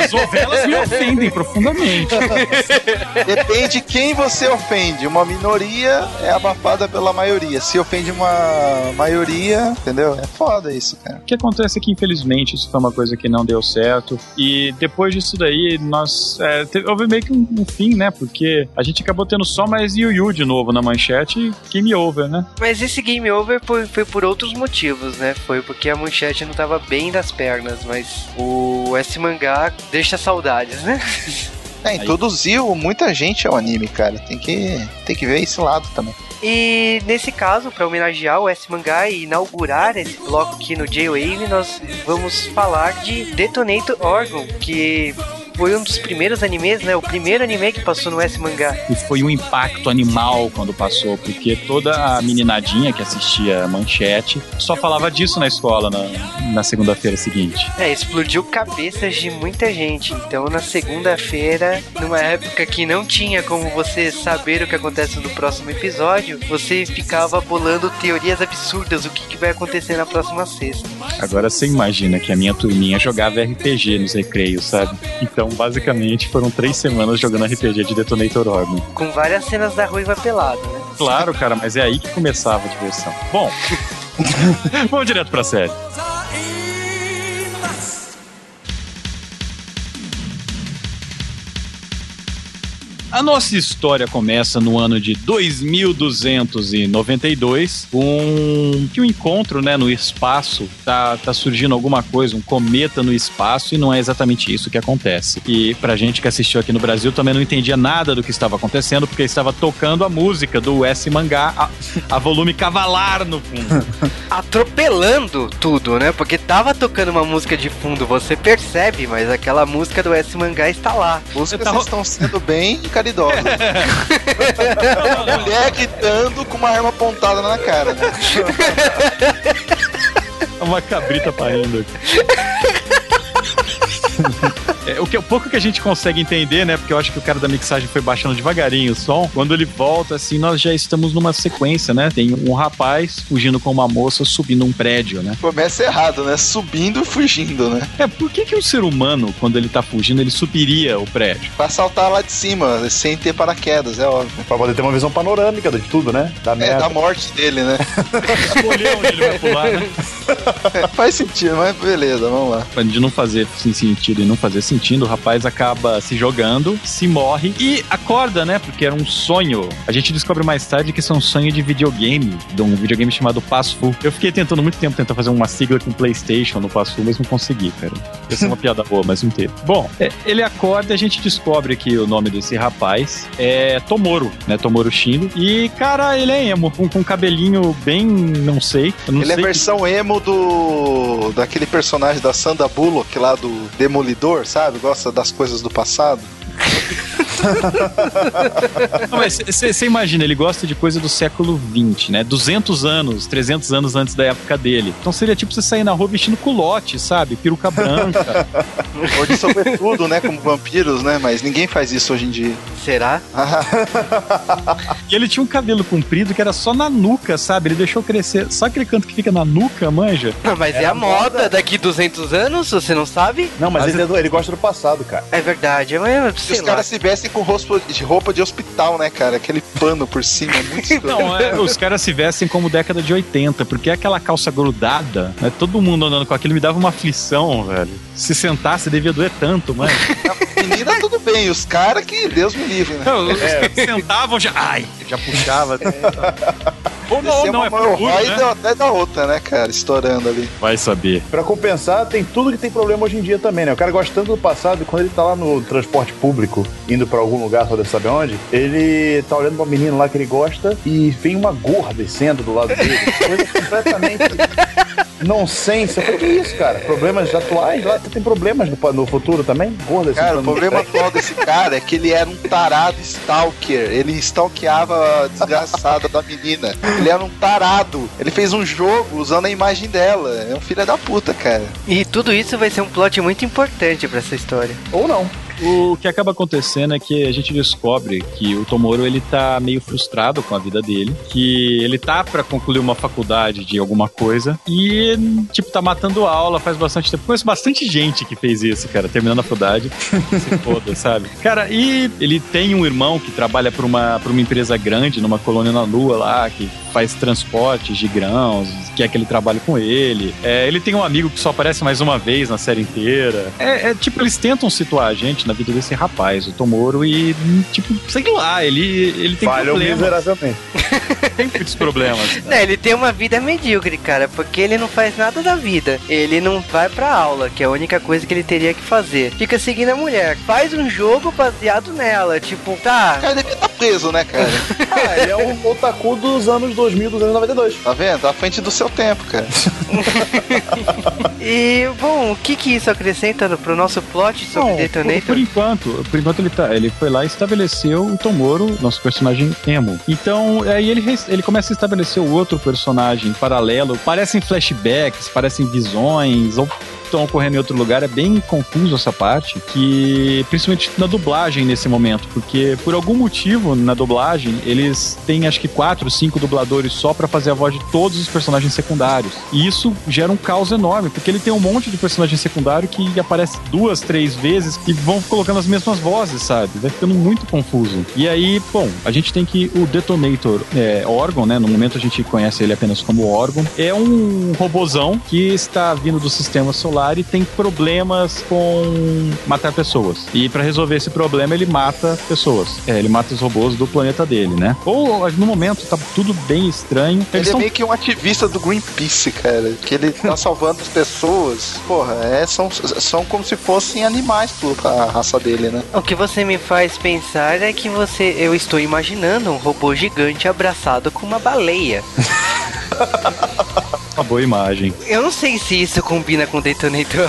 Speaker 2: As novelas me ofendem profundamente.
Speaker 4: Depende de quem você ofende. Uma minoria é abafada pela maioria. Se ofende uma maioria, entendeu? É foda isso, cara.
Speaker 2: O que acontece é que, infelizmente, isso foi uma coisa que não deu certo. E depois disso daí, nós. É, teve, houve meio que um, um fim, né? Porque a gente acabou tendo só mais Yu Yu de novo na manchete e game over, né?
Speaker 1: Mas esse game over foi, foi por outros motivos, né? Foi porque a manchete não tava bem das pernas, mas o S mangá deixa saudades, né?
Speaker 4: É, introduziu muita gente ao anime, cara. Tem que, tem que ver esse lado também.
Speaker 1: E nesse caso, para homenagear o S mangá e inaugurar esse bloco aqui no J-Wave, nós vamos falar de Detonator Orgon, que foi um dos primeiros animes, né? O primeiro anime que passou no S mangá.
Speaker 2: E foi um impacto animal quando passou, porque toda a meninadinha que assistia a manchete só falava disso na escola na, na segunda-feira seguinte.
Speaker 1: É, explodiu cabeças de muita gente. Então, na segunda-feira, numa época que não tinha como você saber o que acontece no próximo episódio, você ficava bolando teorias absurdas, o que, que vai acontecer na próxima sexta.
Speaker 2: Agora você imagina que a minha turminha jogava RPG nos recreios, sabe? Então, basicamente, foram três semanas jogando RPG de Detonator Orban.
Speaker 1: Com várias cenas da ruiva pelada, né?
Speaker 2: Claro, cara, mas é aí que começava a diversão. Bom, vamos direto pra série. A nossa história começa no ano de 2292, com que o encontro, né, no espaço, tá, tá surgindo alguma coisa, um cometa no espaço, e não é exatamente isso que acontece. E pra gente que assistiu aqui no Brasil também não entendia nada do que estava acontecendo, porque estava tocando a música do S Mangá a, a volume cavalar no fundo.
Speaker 1: Atropelando tudo, né? Porque tava tocando uma música de fundo, você percebe, mas aquela música do S Mangá está lá.
Speaker 4: Música
Speaker 2: tá
Speaker 4: estão sendo bem caridosos. Mulher gritando com uma arma apontada na cara, né?
Speaker 2: uma cabrita parindo aqui. É, o, que, o pouco que a gente consegue entender, né? Porque eu acho que o cara da mixagem foi baixando devagarinho o som. Quando ele volta, assim, nós já estamos numa sequência, né? Tem um rapaz fugindo com uma moça subindo um prédio, né?
Speaker 4: Começa errado, né? Subindo e fugindo, né?
Speaker 2: É, por que, que o ser humano, quando ele tá fugindo, ele subiria o prédio?
Speaker 4: Pra saltar lá de cima, sem ter paraquedas, é óbvio.
Speaker 3: Pra poder ter uma visão panorâmica de tudo, né? Da
Speaker 4: É,
Speaker 3: merda.
Speaker 4: da morte dele, né?
Speaker 2: Escolher onde ele vai pular, né?
Speaker 4: É, faz sentido, mas beleza, vamos lá.
Speaker 2: De não fazer sim, sentido e não fazer sentido, o rapaz acaba se jogando, se morre e acorda, né? Porque era um sonho. A gente descobre mais tarde que isso é um sonho de videogame, de um videogame chamado Passo Full. Eu fiquei tentando muito tempo tentar fazer uma sigla com PlayStation no Passo Full, mas não consegui, cara. Essa é uma piada boa, mas não teve. Bom, é, ele acorda e a gente descobre que o nome desse rapaz é Tomoro, né? Tomoro Shindo. E, cara, ele é emo, com, com um cabelinho bem, não sei. Não
Speaker 4: Ele é
Speaker 2: sei que-
Speaker 4: versão emo do. daquele personagem da Sandra Bullock lá do Demolidor, sabe? Gosta das coisas do passado.
Speaker 2: Você imagina, ele gosta de coisa do século 20, né? 200 anos, 300 anos antes da época dele. Então seria tipo você sair na rua vestindo culote, sabe? Peruca branca.
Speaker 4: Ou de sobretudo, né? Como vampiros, né? Mas ninguém faz isso hoje em dia.
Speaker 1: Será?
Speaker 2: e ele tinha um cabelo comprido que era só na nuca, sabe? Ele deixou crescer. Só aquele canto que fica na nuca, manja?
Speaker 1: Não, mas é
Speaker 3: Era
Speaker 1: a moda,
Speaker 3: moda.
Speaker 1: daqui 200 anos, você não sabe?
Speaker 3: Não, mas,
Speaker 2: Mas
Speaker 3: ele, ele gosta do passado, cara.
Speaker 1: É verdade, mas
Speaker 4: E
Speaker 1: sei
Speaker 4: os
Speaker 1: lá.
Speaker 4: caras se vestem com roupa de, roupa de hospital, né, cara? Aquele pano por cima, é muito.
Speaker 2: Não, é, os caras se vestem como década de 80, porque aquela calça grudada, né? Todo mundo andando com aquilo me dava uma aflição, velho. Se sentasse, devia doer tanto, mano.
Speaker 4: Menina, tudo bem. Os caras que Deus me livre, né?
Speaker 2: Não, os caras sentavam já. Ai, já puxava. Ou não, não,
Speaker 4: uma
Speaker 2: é por
Speaker 4: hemorroida
Speaker 2: orgulho, né?
Speaker 4: até da outra, né, cara? Estourando ali.
Speaker 2: Vai saber.
Speaker 3: Pra compensar, tem tudo que tem problema hoje em dia também, né? O cara gosta tanto do passado e quando ele tá lá no transporte público, indo pra algum lugar, só deve saber onde, ele tá olhando pra menina lá que ele gosta e vem uma gorra descendo do lado dele. Coisa completamente nonsense. Eu falei, que isso, cara? Problemas atuais? Lá tem problemas no, no futuro também? Gorda
Speaker 4: Cara, o problema atual desse cara é que ele era um tarado stalker. Ele stalkeava a desgraçada da menina. Ele era um tarado. Ele fez um jogo usando a imagem dela. É um filho da puta, cara.
Speaker 1: E tudo isso vai ser um plot muito importante pra essa história.
Speaker 3: Ou não.
Speaker 2: O que acaba acontecendo é que a gente descobre que o Tomoro ele tá meio frustrado com a vida dele, que ele tá pra concluir uma faculdade de alguma coisa e tipo tá matando aula faz bastante tempo. Conheço bastante gente que fez isso, cara, terminando a faculdade. se foda, sabe? Cara, e ele tem um irmão que trabalha pra uma para uma empresa grande numa colônia na lua lá, que faz transportes de grãos, quer que ele trabalhe com ele. É, ele tem um amigo que só aparece mais uma vez na série inteira. É, é, tipo, eles tentam situar a gente na vida desse rapaz, o Tomoro, e, tipo, sei lá, ele, ele tem
Speaker 3: Falham
Speaker 2: problemas.
Speaker 3: miseravelmente.
Speaker 2: Tem muitos problemas.
Speaker 1: Não, ele tem uma vida medíocre, cara, porque ele não faz nada da vida. Ele não vai pra aula, que é a única coisa que ele teria que fazer. Fica seguindo a mulher. Faz um jogo baseado nela. Tipo,
Speaker 4: O
Speaker 1: tá.
Speaker 4: cara devia estar preso, né, cara?
Speaker 3: Ah, ele é um otaku dos anos 2000, dos anos 92.
Speaker 4: Tá vendo? Tá à frente do seu tempo, cara.
Speaker 1: E, bom, o que que isso acrescenta pro nosso plot sobre
Speaker 2: Não, por,
Speaker 1: Detonator?
Speaker 2: por enquanto, por enquanto ele, tá, ele foi lá e estabeleceu o Tomoro, nosso personagem emo. Então, aí ele, ele começa a estabelecer o outro personagem paralelo. Parecem flashbacks, parecem visões, ou estão ocorrendo em outro lugar. É bem confuso essa parte, que principalmente na dublagem nesse momento, porque por algum motivo na dublagem eles têm acho que quatro, cinco dubladores só pra fazer a voz de todos os personagens secundários. E isso gera um caos enorme, porque ele tem um monte de personagem secundário que aparece duas, três vezes e vão colocando as mesmas vozes, sabe? Vai ficando muito confuso. E aí, bom, a gente tem que o Detonator é, órgão, né? No momento a gente conhece ele apenas como órgão. É um robozão que está vindo do sistema solar e tem problemas com matar pessoas. E pra resolver esse problema, ele mata pessoas. É, ele mata os robôs do planeta dele, né? Ou no momento tá tudo bem estranho.
Speaker 4: Ele é
Speaker 2: são
Speaker 4: meio que um ativista do Greenpeace, cara. Que ele tá salvando as pessoas. Porra, é, são, são como se fossem animais pra raça dele, né?
Speaker 1: O que você me faz pensar é que você. Eu estou imaginando um robô gigante abraçado com uma baleia.
Speaker 2: boa imagem.
Speaker 1: Eu não sei se isso combina com Detonator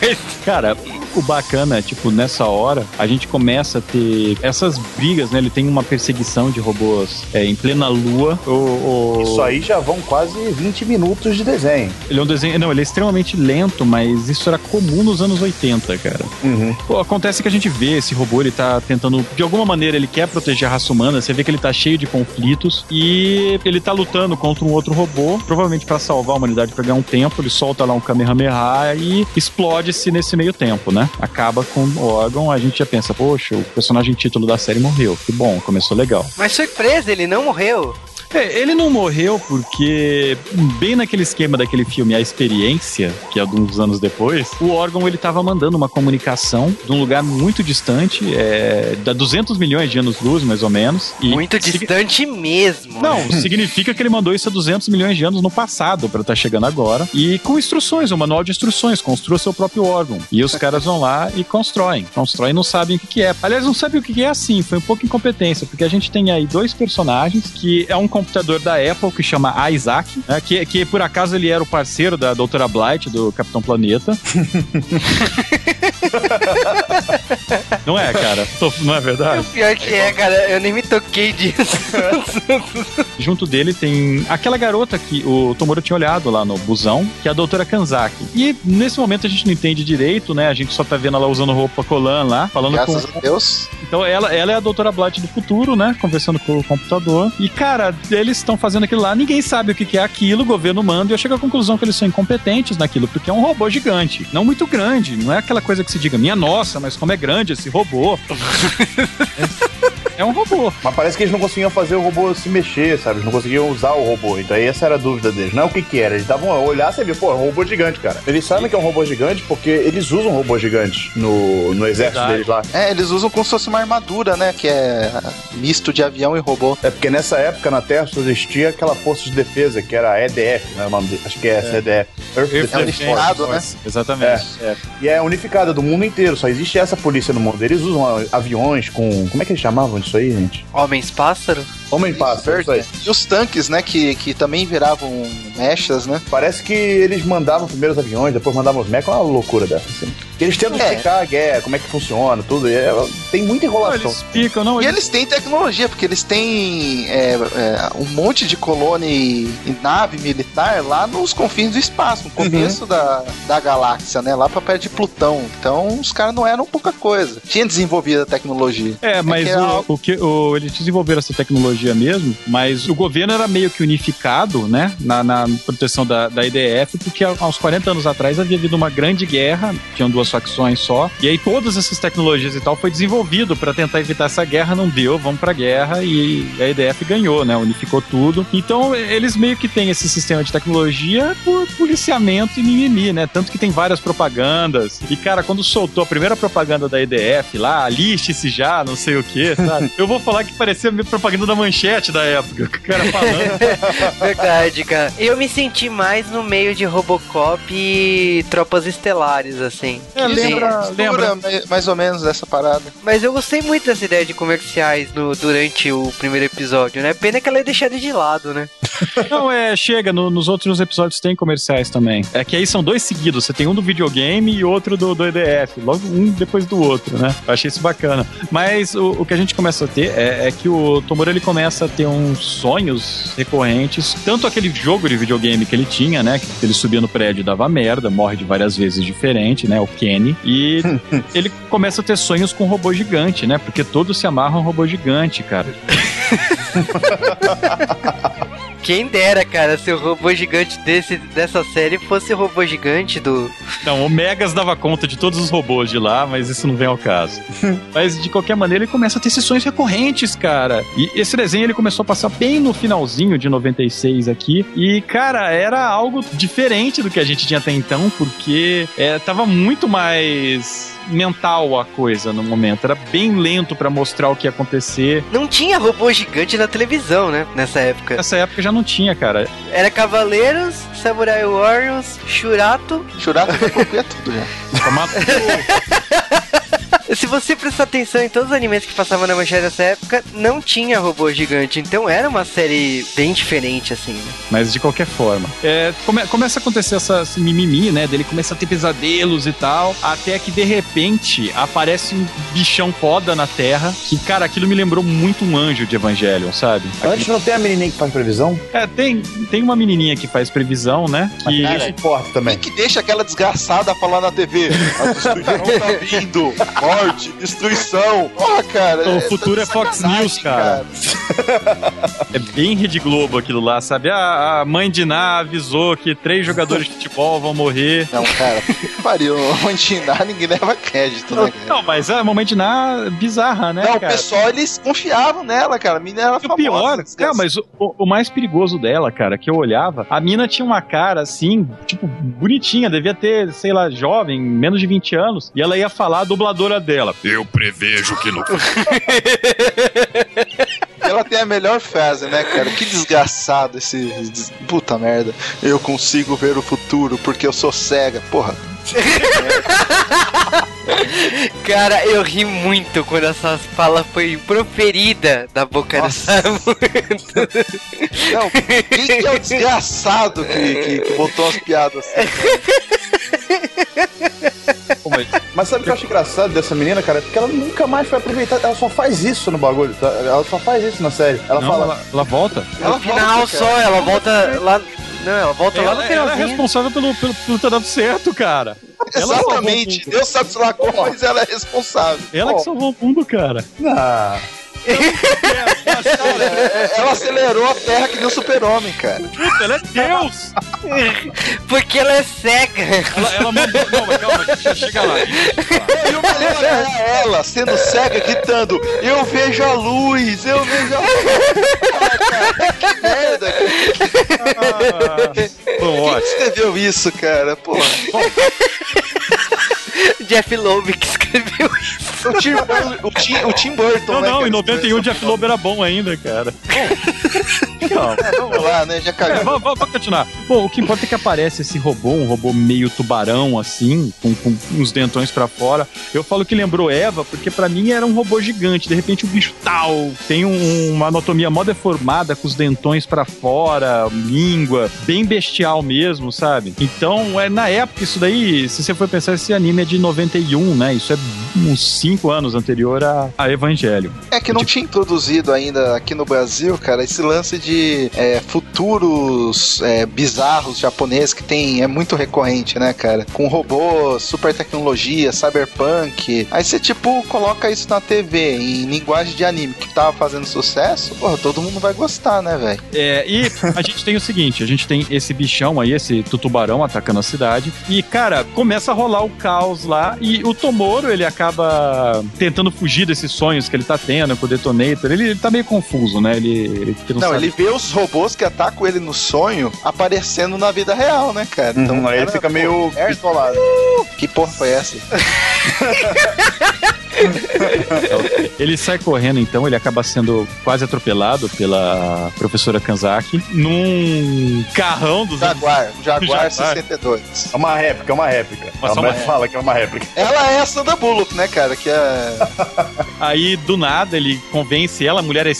Speaker 1: mas.
Speaker 2: Cara, o bacana é, tipo, nessa hora, a gente começa a ter essas brigas, né? Ele tem uma perseguição de robôs é, em plena lua. O, o-
Speaker 3: Isso aí já vão quase 20 minutos de desenho.
Speaker 2: Ele é um desenho. Não, ele é extremamente lento, mas isso era comum nos anos 80, cara.
Speaker 3: Uhum.
Speaker 2: Pô, acontece que a gente vê esse robô, ele tá tentando. De alguma maneira, ele quer proteger a raça humana. Você vê que ele tá cheio de conflitos. E ele tá lutando contra um outro robô, provavelmente pra salvar a humanidade pra ganhar um tempo. Ele solta lá um Kamehameha e explode-se nesse meio tempo, né? Acaba com o órgão. A gente já pensa, poxa, o personagem título da série morreu. Que bom, começou legal.
Speaker 1: Mas surpresa, ele não morreu.
Speaker 2: É, ele não morreu porque, bem naquele esquema daquele filme A Experiência, que é de uns anos depois, o órgão ele tava mandando uma comunicação de um lugar muito distante, é, da 200 milhões de anos-luz, mais ou menos.
Speaker 1: Muito distante mesmo.
Speaker 2: Não, significa que ele mandou isso há 200 milhões de anos no passado pra estar chegando agora. E com instruções, um manual de instruções, construa seu próprio órgão. E os caras vão lá e constroem. Constroem e não sabem o que, que é. Aliás, não sabem o que, que é assim, foi um pouco incompetência, porque a gente tem aí dois personagens que é um computador da Apple que chama Isaac, né, que, que por acaso ele era o parceiro da Doutora Blight, do Capitão Planeta. não é, cara? Tô- Não é verdade?
Speaker 1: O pior que é, cara, eu nem me toquei disso.
Speaker 2: Junto dele tem aquela garota que o Tomoro tinha olhado lá no busão, que é a doutora Kanzaki. E nesse momento a gente não entende direito, né? A gente só tá vendo ela usando roupa colan lá, falando
Speaker 4: Graças
Speaker 2: com.
Speaker 4: a Deus.
Speaker 2: Então ela, ela é a doutora Blight do futuro, né? Conversando com o computador. E, cara, eles estão fazendo aquilo lá, ninguém sabe o que que é aquilo, o governo manda, e eu chego à conclusão que eles são incompetentes naquilo, porque é um robô gigante. Não muito grande, não é aquela coisa que se diga, minha nossa, mas como é grande esse robô. é, é um robô.
Speaker 3: Mas parece que eles não conseguiam fazer o robô se mexer, sabe? Eles não conseguiam usar o robô. Então aí essa era a dúvida deles. Não é o que que era. Eles davam a olhar, você vê, pô, é um robô gigante, cara. Eles sabem que é um robô gigante porque eles usam robô gigante no, no exército
Speaker 2: Verdade.
Speaker 3: deles lá.
Speaker 4: É, eles usam como se fosse uma armadura, né? Que é misto de avião e robô.
Speaker 3: É porque nessa época na Terra só existia aquela força de defesa que era a EDF, né? O nome dele. Acho que é essa, EDF. Earth
Speaker 4: É
Speaker 3: Defense
Speaker 4: unificado, né?
Speaker 2: Exatamente. É.
Speaker 3: E é unificada do mundo inteiro, só existe essa polícia no mundo. Eles usam aviões com. Como é que eles chamavam disso aí, gente?
Speaker 1: Homens pássaro?
Speaker 3: Homem pássaro, isso aí.
Speaker 4: E os tanques, né? Que, que também viravam mechas, né?
Speaker 3: Parece que eles mandavam primeiro os aviões, depois mandavam os mechas, uma loucura dessa, assim. Eles tentam
Speaker 4: É.
Speaker 3: explicar a guerra, como é que funciona, tudo. e é- tem muita
Speaker 2: Não,
Speaker 3: enrolação.
Speaker 2: eles ficam, não,
Speaker 4: E
Speaker 2: eles
Speaker 4: eles têm tecnologia, porque eles têm é, é, um monte de colônia e, e nave militar lá nos confins do espaço, no começo da, da galáxia, né? Lá pra perto de Plutão. Então os caras não eram pouca coisa. Tinha desenvolvido a tecnologia.
Speaker 2: É, mas
Speaker 4: que é
Speaker 2: o,
Speaker 4: algo-
Speaker 2: o que o, eles desenvolveram essa tecnologia mesmo, mas o governo era meio que unificado, né, na, na proteção da, da IDF, porque há uns 40 anos atrás havia havido uma grande guerra, tinham duas facções só, e aí todas essas tecnologias e tal foi desenvolvido para tentar evitar essa guerra, não deu, vamos pra guerra e a IDF ganhou, né, unificou tudo. Então eles meio que têm esse sistema de tecnologia por policiamento e mimimi, né, tanto que tem várias propagandas. E cara, quando soltou a primeira propaganda da IDF lá, aliste-se já, não sei o que, sabe? Eu vou falar que parecia meio propaganda da manchete da época. O cara falando.
Speaker 1: Verdade, cara. Eu me senti mais no meio de Robocop e Tropas Estelares, assim.
Speaker 2: É, lembra, lembra.
Speaker 4: mais- ou menos dessa parada.
Speaker 1: Mas eu gostei muito dessa ideia de comerciais no- durante o primeiro episódio, né? Pena que ela é deixada de lado, né?
Speaker 2: Não, é, chega, no- nos outros episódios tem comerciais também. É que aí são dois seguidos, você tem um do videogame e outro do, do EDF, logo um depois do outro, né? Eu achei isso bacana. Mas o, o que a gente começa a ter é, é que o Tomura ele começa a ter uns sonhos recorrentes, tanto aquele jogo de videogame que ele tinha, né? Que ele subia no prédio e dava merda, morre de várias vezes diferente, né? O Kenny. E ele começa a ter sonhos com um robô gigante, né? Porque todos se amarram a um robô gigante, cara.
Speaker 1: Quem dera, cara, se o robô gigante desse, dessa série fosse o robô gigante do.
Speaker 2: Não, o Megas dava conta de todos os robôs de lá, mas isso não vem ao caso. mas de qualquer maneira ele começa a ter sessões recorrentes, cara. E esse desenho ele começou a passar bem no finalzinho de 96 aqui. E, cara, era algo diferente do que a gente tinha até então, porque é, tava muito mais mental a coisa no momento. Era bem lento pra mostrar o que ia acontecer.
Speaker 1: Não tinha robô gigante na televisão, né? Nessa época.
Speaker 2: Nessa época já não tinha, cara.
Speaker 1: Era Cavaleiros, Samurai Warriors, Shurato.
Speaker 4: Churato já tudo já.
Speaker 1: Se você prestar atenção em todos os animes que passavam na manchete nessa época, não tinha robô gigante. Então era uma série bem diferente, assim, né?
Speaker 2: Mas de qualquer forma. É, come- começa a acontecer essa, esse mimimi, né? Dele começa a ter pesadelos e tal. Até que de repente aparece um bichão foda na Terra. Que, cara, aquilo me lembrou muito um anjo de Evangelion, sabe?
Speaker 3: Antes não tem a menininha que faz previsão?
Speaker 2: É, tem, tem uma menininha que faz previsão, né? Que.
Speaker 3: Isso importa
Speaker 4: Quem
Speaker 3: também.
Speaker 4: que deixa aquela desgraçada falar na TV? A tá vindo. Morte, destruição. Porra, cara.
Speaker 2: O
Speaker 4: é-
Speaker 2: futuro é Fox News, cara. É bem Rede Globo aquilo lá, sabe? A, a mãe de Ná avisou que três jogadores de futebol vão morrer.
Speaker 4: Não, cara, puta que pariu. Onde dá, ninguém leva crédito, né, cara?
Speaker 2: Não, mas é a mamãe de Ná bizarra, né?
Speaker 4: Não, o
Speaker 2: cara?
Speaker 4: pessoal, eles confiavam nela, cara. A menina era
Speaker 2: E o
Speaker 4: famosa.
Speaker 2: pior,
Speaker 4: desgraçada.
Speaker 2: é, mas o, o mais perigoso dela, cara, que eu olhava, a mina tinha uma cara assim, tipo, bonitinha, devia ter, sei lá, jovem, menos de 20 anos, e ela ia falar a dubladora dela.
Speaker 6: Eu prevejo que no
Speaker 4: Ela tem a melhor frase, né, cara? Que desgraçado esse. des- Puta merda. Eu consigo ver o futuro porque eu sou cega. Porra.
Speaker 1: Cara, eu ri muito quando essa fala foi proferida da boca
Speaker 4: Nossa.
Speaker 1: dessa mulher.
Speaker 4: Não, quem que é o desgraçado que, que, que botou as piadas assim?
Speaker 2: mas-
Speaker 3: sabe o que eu acho engraçado dessa menina, cara? Porque ela nunca mais foi aproveitar. Ela só faz isso no bagulho, tá? Ela só faz isso na série. Ela
Speaker 2: não,
Speaker 3: fala.
Speaker 2: ela, ela volta.
Speaker 1: No final
Speaker 4: volta,
Speaker 1: só, ela volta lá. Não, ela volta lá no
Speaker 2: Ela, ela é responsável pelo, pelo, pelo ter dado certo, cara. Ela
Speaker 4: Exatamente. Deus sabe se lá como, mas ela é responsável.
Speaker 2: Ela que salvou o mundo, cara.
Speaker 3: Não.
Speaker 4: Cara, é- ela acelerou a Terra que nem o super-homem, cara.
Speaker 2: Puta, ela é Deus!
Speaker 1: Porque ela é cega.
Speaker 2: Ela, ela mandou. Não, mas calma, eu chegar lá.
Speaker 4: E o melhor era ela, sendo cega, gritando: Eu vejo a luz, eu vejo a luz. Ah, cara, que merda.
Speaker 2: Ah, Bom,
Speaker 4: Quem
Speaker 2: ótimo.
Speaker 4: escreveu isso, cara? Porra.
Speaker 1: Jeff Loeb que escreveu isso.
Speaker 4: O Tim, o Tim, o Tim Burton,
Speaker 2: Não,
Speaker 4: né?
Speaker 2: não,
Speaker 4: cara,
Speaker 2: em 91
Speaker 4: escreveu
Speaker 2: o Jeff Loeb era bom ainda, cara. Não.
Speaker 4: É, vamos lá, né? Já
Speaker 2: É, vamos, vamos continuar. Bom, o que importa é que aparece esse robô, um robô meio tubarão, assim, com, com uns dentões pra fora. Eu falo que lembrou Eva, porque pra mim era um robô gigante. De repente o bicho tal, tem um- uma anatomia mó deformada, com os dentões pra fora, língua, bem bestial mesmo, sabe? Então, é na época, isso daí, se você for pensar, esse anime é de 91, né? Isso é uns 5 anos anterior a, a Evangelho.
Speaker 4: É que não tinha introduzido ainda aqui no Brasil, cara, esse lance de é, futuros é, bizarros japoneses que tem, é muito recorrente, né, cara? Com robôs, super tecnologia, cyberpunk. Aí você, tipo, coloca isso na TV, em linguagem de anime, que tava fazendo sucesso, porra, todo mundo vai gostar, né, velho?
Speaker 2: É, e a gente tem o seguinte: a gente tem esse bichão aí, esse tutubarão atacando a cidade. E, cara, começa a rolar o caos lá. E o Tomoro, ele acaba tentando fugir desses sonhos que ele tá tendo com o Detonator. Ele, ele tá meio confuso, né? Ele, ele não,
Speaker 4: Não,
Speaker 2: sabe.
Speaker 4: ele vê os robôs que atacam ele no sonho aparecendo na vida real, né, cara?
Speaker 3: Então, aí ele fica
Speaker 4: pô,
Speaker 3: meio
Speaker 4: é,
Speaker 3: pistolado.
Speaker 4: Que porra foi essa?
Speaker 2: Ele sai correndo, então, ele acaba sendo quase atropelado pela professora Kanzaki num carrão dos anos.
Speaker 4: Jaguar, Jaguar,
Speaker 2: Jaguar.
Speaker 4: 62.
Speaker 3: É uma réplica, é uma réplica.
Speaker 2: Mas
Speaker 3: Ela
Speaker 2: só uma
Speaker 3: fala que é uma réplica.
Speaker 4: Ela é a Sandra Bullock, né, cara? Que é.
Speaker 2: Aí, do nada, ele convence ela, a mulher é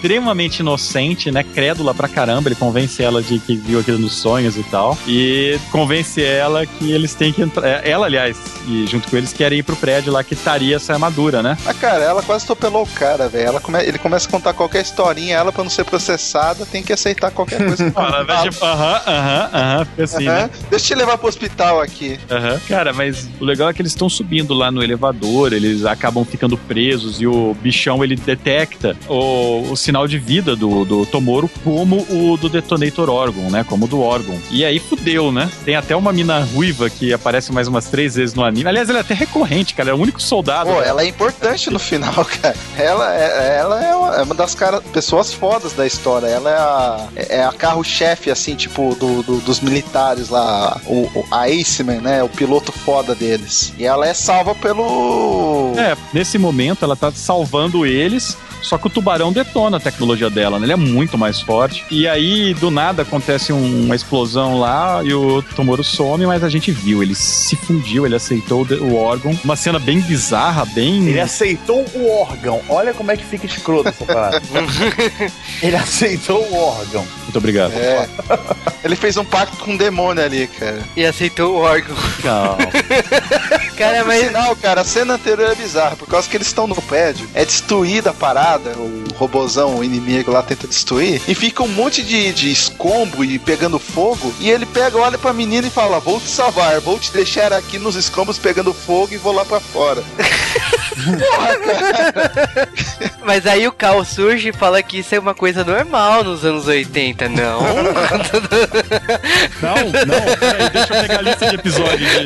Speaker 2: extremamente inocente, né? Crédula pra caramba. Ele convence ela de que viu aquilo nos sonhos e tal. E convence ela que eles têm que entrar. é, Ela, aliás, e junto com eles, querem ir pro prédio lá que estaria essa armadura, né?
Speaker 4: Ah, cara, ela quase atropelou o cara, velho. Ela come... Ele começa a contar qualquer historinha, ela, pra não ser processada, tem que aceitar qualquer coisa.
Speaker 2: Vai tipo, aham, aham, aham, fica assim, né?
Speaker 4: Aham. Deixa eu te levar pro hospital aqui.
Speaker 2: Aham. Cara, mas o legal é que eles estão subindo lá no elevador, eles acabam ficando presos e o bichão ele detecta o, o sinal de vida do, do Tomoro como o do Detonator Orgon, né? Como o do Orgon. E aí fudeu, né? Tem até uma mina ruiva que aparece mais umas três vezes no anime. Aliás, ela é até recorrente, cara. É o único soldado.
Speaker 4: Pô, ela é importante no final, cara. Ela é, ela é uma, é uma das cara, pessoas fodas da história. Ela é a, é a carro-chefe, assim, tipo, do, do- dos militares lá. O, o- a Aceman, né? O piloto foda deles. E ela é salva pelo.
Speaker 2: É, nesse momento ela tá salvando eles, só que o tubarão detona a tecnologia dela, né? Ele é muito mais forte. E aí, do nada, acontece um- uma explosão lá e o Tomoro some, mas a gente viu, ele se fundiu, ele aceitou o de- o órgão. Uma cena bem bizarra, bem.
Speaker 3: Ele aceitou o órgão. Olha como é que fica escroto essa parada. Ele aceitou o órgão.
Speaker 2: Muito obrigado.
Speaker 4: É. Ele fez um pacto com o demônio ali, cara.
Speaker 1: E aceitou o órgão.
Speaker 2: Calma.
Speaker 1: Cara,
Speaker 4: Mas...
Speaker 1: mas.
Speaker 4: Sinal, cara, a cena anterior é bizarra, por causa que eles estão no prédio, é destruída a parada, o robozão, o inimigo lá tenta destruir, e fica um monte de, de escombro e pegando fogo, e ele pega, olha pra menina e fala, vou te salvar, vou te deixar aqui nos escombros pegando fogo e vou lá pra fora. Porra.
Speaker 1: Mas aí o Cal surge e fala que isso é uma coisa normal nos anos 80, não?
Speaker 2: Não, não, peraí, deixa eu pegar a lista de episódios de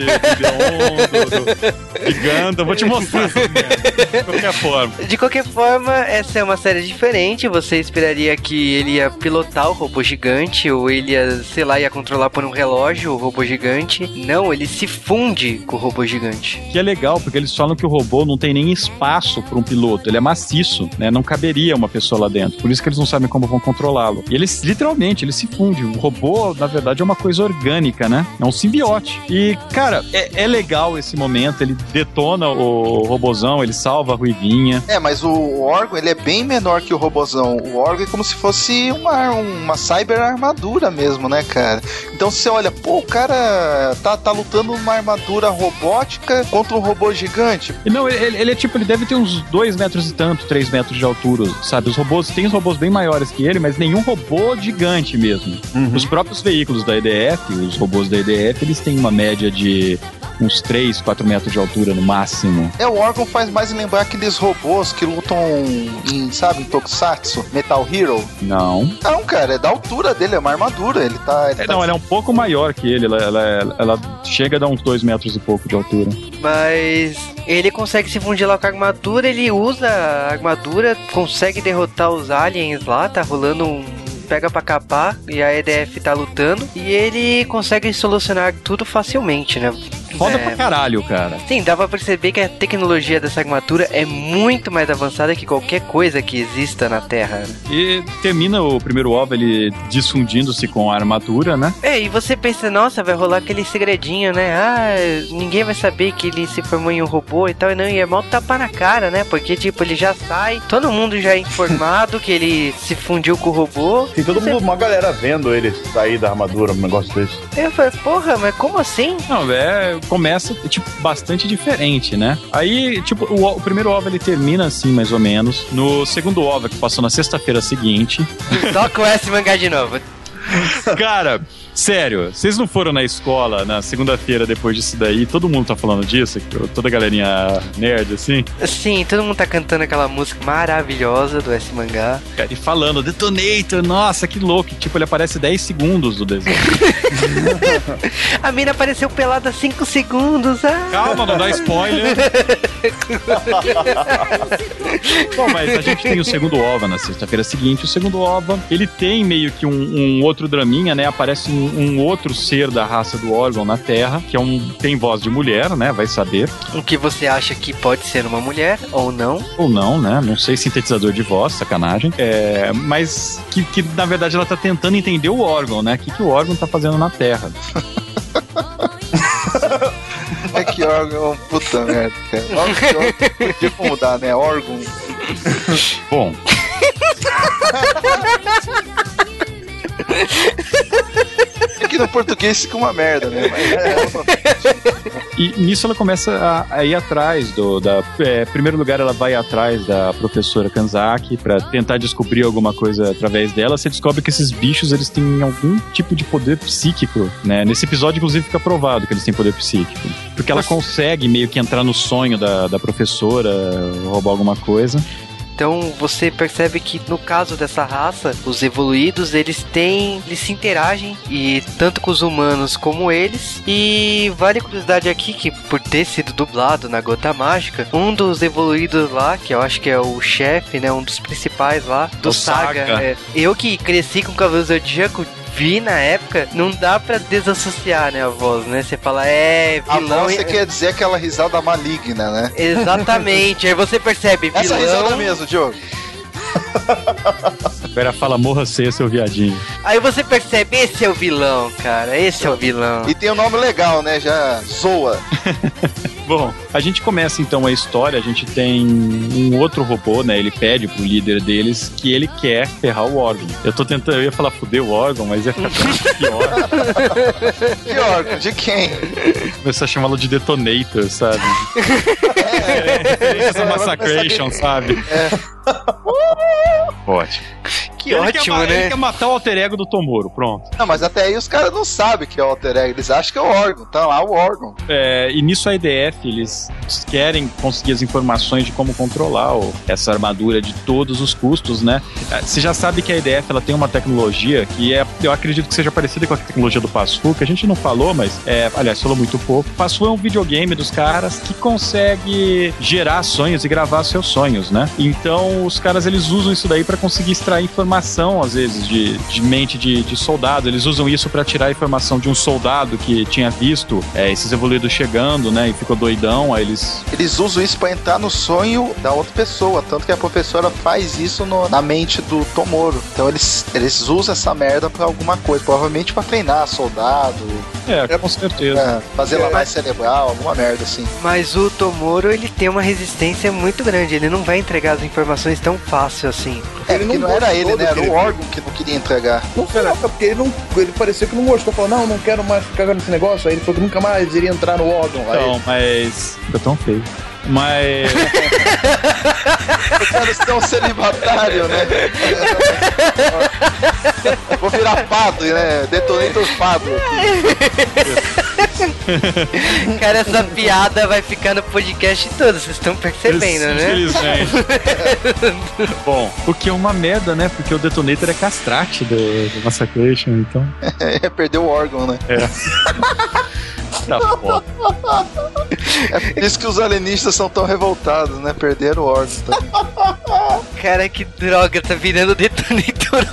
Speaker 2: do, de Gundam, vou te mostrar de qualquer forma.
Speaker 1: De qualquer forma, essa é uma série diferente. Você esperaria que ele ia pilotar o robô gigante, ou ele ia, sei lá, ia controlar por um relógio o robô gigante. Não, ele se funde com o robô gigante.
Speaker 2: Que é legal, porque eles falam que o robô não tem nem espaço para um piloto, ele é maciço, né? Não caberia uma pessoa lá dentro. Por isso que eles não sabem como vão controlá-lo. E eles, literalmente, ele se funde. O robô, na verdade, é uma coisa orgânica, né? É um simbiote. E, cara, é, é legal esse momento. Ele detona o robozão, ele salva a Ruivinha.
Speaker 4: É, mas o, órgão, ele é bem menor que o robozão. O órgão é como se fosse uma, uma cyber armadura mesmo, né, cara? Então você olha, pô, o cara tá, tá lutando numa armadura robótica contra um robô gigante.
Speaker 2: Não, ele, ele é tipo, ele deve ter uns dois metros e tanto, três metros de altura, sabe? Os robôs, tem os robôs bem maiores que ele, mas nenhum robô gigante mesmo. Os próprios veículos da EDF, os robôs da EDF, eles têm uma média de uns 3, 4 metros de altura no máximo.
Speaker 4: É, o órgão faz mais lembrar aqueles robôs que lutam em, sabe, em Tokusatsu, Metal Hero.
Speaker 2: Não.
Speaker 4: Não, cara, é da altura dele, é uma armadura. Ele tá. Ele
Speaker 2: É,
Speaker 4: tá
Speaker 2: não, ela é um pouco maior que ele, ela, ela, ela chega a dar uns 2 metros e pouco de altura.
Speaker 1: Mas ele consegue se fundir lá com a armadura, ele usa a armadura, consegue derrotar os aliens lá, tá rolando um pega pra capar e a EDF tá lutando e ele consegue solucionar tudo facilmente, né?
Speaker 2: Foda
Speaker 1: É.
Speaker 2: pra caralho, cara.
Speaker 1: Sim, dá pra perceber que a tecnologia dessa armadura é muito mais avançada que qualquer coisa que exista na Terra. né?
Speaker 2: E termina o primeiro OVA ele desfundindo-se com a armadura, né?
Speaker 1: É, e você pensa, nossa, vai rolar aquele segredinho, né? Ah, ninguém vai saber que ele se formou em um robô e tal. E não, e é mal tapa na cara, né? Porque, tipo, ele já sai, todo mundo já é informado que ele se fundiu com o robô.
Speaker 3: Tem todo
Speaker 1: Você-
Speaker 3: mundo, uma galera vendo ele sair da armadura, um negócio desse.
Speaker 1: Eu falei, porra, mas como assim?
Speaker 2: Não, é, começa, tipo, bastante diferente, né? Aí, tipo, o, o primeiro OVA ele termina assim, mais ou menos. No segundo OVA, que passou na sexta-feira seguinte.
Speaker 1: Só com esse mangá de novo.
Speaker 2: Cara, sério, vocês não foram na escola na segunda-feira depois disso daí? Todo mundo tá falando disso? Toda a galerinha nerd, assim?
Speaker 1: Sim, todo mundo tá cantando aquela música maravilhosa do S mangá.
Speaker 2: Cara, E falando, Detonator, nossa, que louco. Tipo, ele aparece 10 segundos do desenho.
Speaker 1: A mina apareceu pelada 5 segundos. Ah.
Speaker 2: Calma, não dá spoiler. Bom, mas a gente tem o segundo OVA na sexta-feira seguinte. O segundo OVA, ele tem meio que um, um outro draminha, né? Aparece um um outro ser da raça do órgão na Terra, que é um tem voz de mulher, né? Vai saber.
Speaker 1: O que você acha que pode ser uma mulher ou não?
Speaker 2: Ou não, né? Não sei, sintetizador de voz, sacanagem. É, mas que, que, na verdade ela tá tentando entender o órgão, né? O que, que o órgão tá fazendo na Terra.
Speaker 4: É que órgão, puta merda, cara. Órgão, podia mudar, né? Órgão.
Speaker 2: Bom,
Speaker 4: que no português fica uma merda, né? Mas é,
Speaker 2: E nisso ela começa a, a ir atrás do. Da, é, primeiro lugar, ela vai atrás da professora Kanzaki pra tentar descobrir alguma coisa através dela. Você descobre que esses bichos eles têm algum tipo de poder psíquico, né? Nesse episódio, inclusive, fica provado que eles têm poder psíquico. Porque ela consegue meio que entrar no sonho da, da professora, roubar alguma coisa.
Speaker 1: Então você percebe que no caso dessa raça, os evoluídos eles têm, eles se interagem e tanto com os humanos como eles. E vale a curiosidade aqui que por ter sido dublado na Gota Mágica, um dos evoluídos lá, que eu acho que é o chefe, né, um dos principais lá do
Speaker 2: O
Speaker 1: Saga,
Speaker 2: Saga.
Speaker 1: é, eu que cresci com o Cavaleiro Zodíaco vi na época, não dá pra desassociar, né, a voz, né? Você fala, é,
Speaker 4: a
Speaker 1: vilão.
Speaker 4: voz
Speaker 1: e-
Speaker 4: você quer dizer aquela risada maligna, né?
Speaker 1: Exatamente. Aí você percebe,
Speaker 4: Essa
Speaker 1: vilão.
Speaker 4: risada mesmo, Diogo.
Speaker 2: O cara fala, morra ceia, seu viadinho.
Speaker 1: Aí você percebe, esse é o vilão, cara. Esse é o vilão.
Speaker 4: E tem um nome legal, né? Já zoa.
Speaker 2: Bom, a gente começa então a história. A gente tem um outro robô, né? Ele pede pro líder deles que ele quer ferrar o órgão. Eu tô tentando, eu ia falar fuder o órgão, mas ia ficar tão pior.
Speaker 4: Que órgão? De quem?
Speaker 2: Começar a chamá-lo de detonator, sabe? É, essa massacration, sabe? Ótimo.
Speaker 1: Que
Speaker 2: Ele
Speaker 1: ótimo,
Speaker 2: quer,
Speaker 1: né?
Speaker 2: Ele quer matar o alter ego do Tomoro, pronto.
Speaker 4: Não, mas até aí os caras não sabem que é o alter ego. Eles acham que é o órgão. Tá lá o órgão.
Speaker 2: É, e nisso a EDF, eles querem conseguir as informações de como controlar o- essa armadura de todos os custos, né? É, Você já sabe que a EDF ela tem uma tecnologia que é, eu acredito que seja parecida com a tecnologia do Pasfu, que a gente não falou, mas, é, aliás, falou muito pouco. Pasfu é um videogame dos caras que consegue gerar sonhos e gravar seus sonhos, né? Então, os caras, eles usam isso daí para conseguir extrair informação, às vezes, de, de mente de, de soldado. Eles usam isso para tirar a informação de um soldado que tinha visto é, esses evoluídos chegando, né? E ficou doidão. Aí eles.
Speaker 4: Eles usam isso pra entrar no sonho da outra pessoa. Tanto que a professora faz isso no- na mente do Tomoro. Então eles, eles usam essa merda pra alguma coisa. Provavelmente pra treinar soldado,
Speaker 2: É, com certeza.
Speaker 4: é, fazer lavagem cerebral, alguma merda assim.
Speaker 1: Mas o Tomoro, ele tem uma resistência muito grande. Ele não vai entregar as informações tão fácil assim.
Speaker 4: É,
Speaker 3: Ele não
Speaker 4: não era ele, né? Era
Speaker 3: daquele
Speaker 4: o órgão que não queria entregar.
Speaker 3: Não foi não, porque ele não. Ele parecia que não gostou. Falou, não, não quero mais ficar nesse negócio. Aí ele falou que nunca mais iria entrar no órgão. Aí,
Speaker 2: Então, mas. Fica tão feio. Mas.
Speaker 4: Eu quero ser um celibatário, né? Vou virar fado, né? Detonator fado.
Speaker 1: Cara, essa piada vai ficar no podcast todo, vocês estão percebendo, né?
Speaker 2: Infelizmente. Bom, o que é uma merda, né? Porque o detonator é castrate do, do Massacration, então.
Speaker 4: É, perdeu o órgão, né?
Speaker 2: Tá foda.
Speaker 4: É por isso que os alienistas são tão revoltados, né? Perderam o órgão. Tá?
Speaker 1: Cara, que droga, tá virando detonator.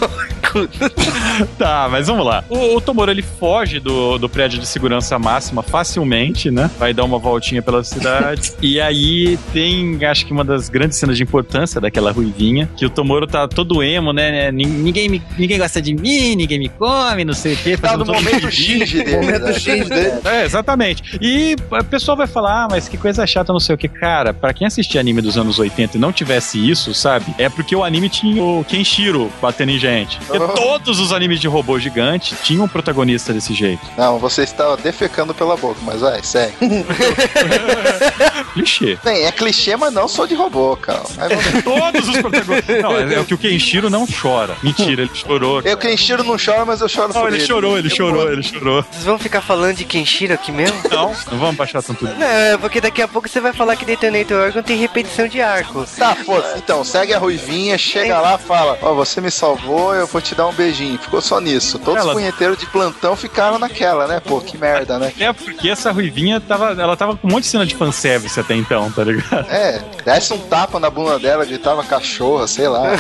Speaker 2: Tá, mas vamos lá. O, o Tomoro ele foge do, do prédio de segurança máxima facilmente, né? Vai dar uma voltinha pela cidade. e aí tem, acho que uma das grandes cenas de importância daquela ruivinha, que o Tomoro tá todo emo, né? Nin- Ninguém, me, ninguém gosta de mim, ninguém me come, não sei o quê.
Speaker 4: Tá
Speaker 2: fazendo
Speaker 4: no momento. Shinji dele.
Speaker 3: Momento
Speaker 4: né?
Speaker 3: Shinji dele.
Speaker 2: É, exatamente. E a pessoa vai falar, ah, mas que coisa chata, não sei o que. Cara, pra quem assistia anime dos anos 80 e não tivesse isso, sabe? É porque o anime tinha o Kenshiro batendo em gente. Porque
Speaker 4: Oh.
Speaker 2: todos os animes de robô gigante tinham um protagonista desse jeito.
Speaker 4: Não, você está defecando pela boca, mas vai, segue.
Speaker 2: Clichê.
Speaker 4: Bem, é clichê, mas não sou de robô, cara. Mas vamos-
Speaker 2: Todos os protagonistas. Não, é, é o que o Kenshiro não chora. Mentira, ele chorou.
Speaker 4: Eu Kenshiro não choro, mas eu choro
Speaker 2: Não,
Speaker 4: por
Speaker 2: ele chorou, ele
Speaker 4: Eu
Speaker 2: chorou,
Speaker 4: vou-
Speaker 2: ele chorou.
Speaker 1: Vocês vão ficar falando de Kenshiro aqui mesmo?
Speaker 2: Não, não vamos baixar tanto.
Speaker 1: Não, é porque daqui a pouco você vai falar que Detonator Orgon tem repetição de arco.
Speaker 4: Tá, pô, então, segue a ruivinha, chega lá, fala, ó, você me salvou, eu vou te dar um beijinho. Ficou só nisso. Todos
Speaker 2: Ela-
Speaker 4: os punheteiros de plantão ficaram naquela, né? Pô, que merda, né?
Speaker 2: É porque essa ruivinha tava. Ela tava com um monte de cena de fanservice até então, tá ligado?
Speaker 4: É, desce um tapa na bunda dela, gritava cachorra, sei lá.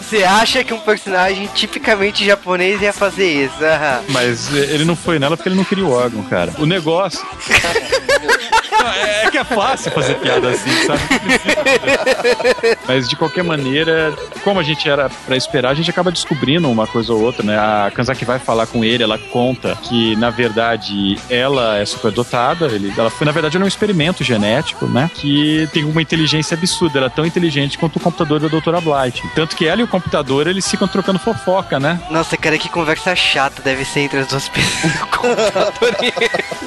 Speaker 1: Você acha que um personagem tipicamente japonês ia fazer isso? Aham.
Speaker 2: Mas eh, ele não foi nela porque ele não queria o órgão, cara. O negócio. Não, é, é que é fácil fazer piada assim, sabe? Mas de qualquer maneira, como a gente era pra esperar, a gente acaba descobrindo uma coisa ou outra, né? A Kanzaki vai falar com ele, ela conta que, na verdade, ela é superdotada. Ele, ela foi, na verdade, ela é um experimento genético, né? Que tem uma inteligência absurda. Ela é tão inteligente quanto o computador da Doutora Blight. Tanto que ela e o computador, eles ficam trocando fofoca, né?
Speaker 1: Nossa, cara, que conversa chata deve ser entre as duas pessoas.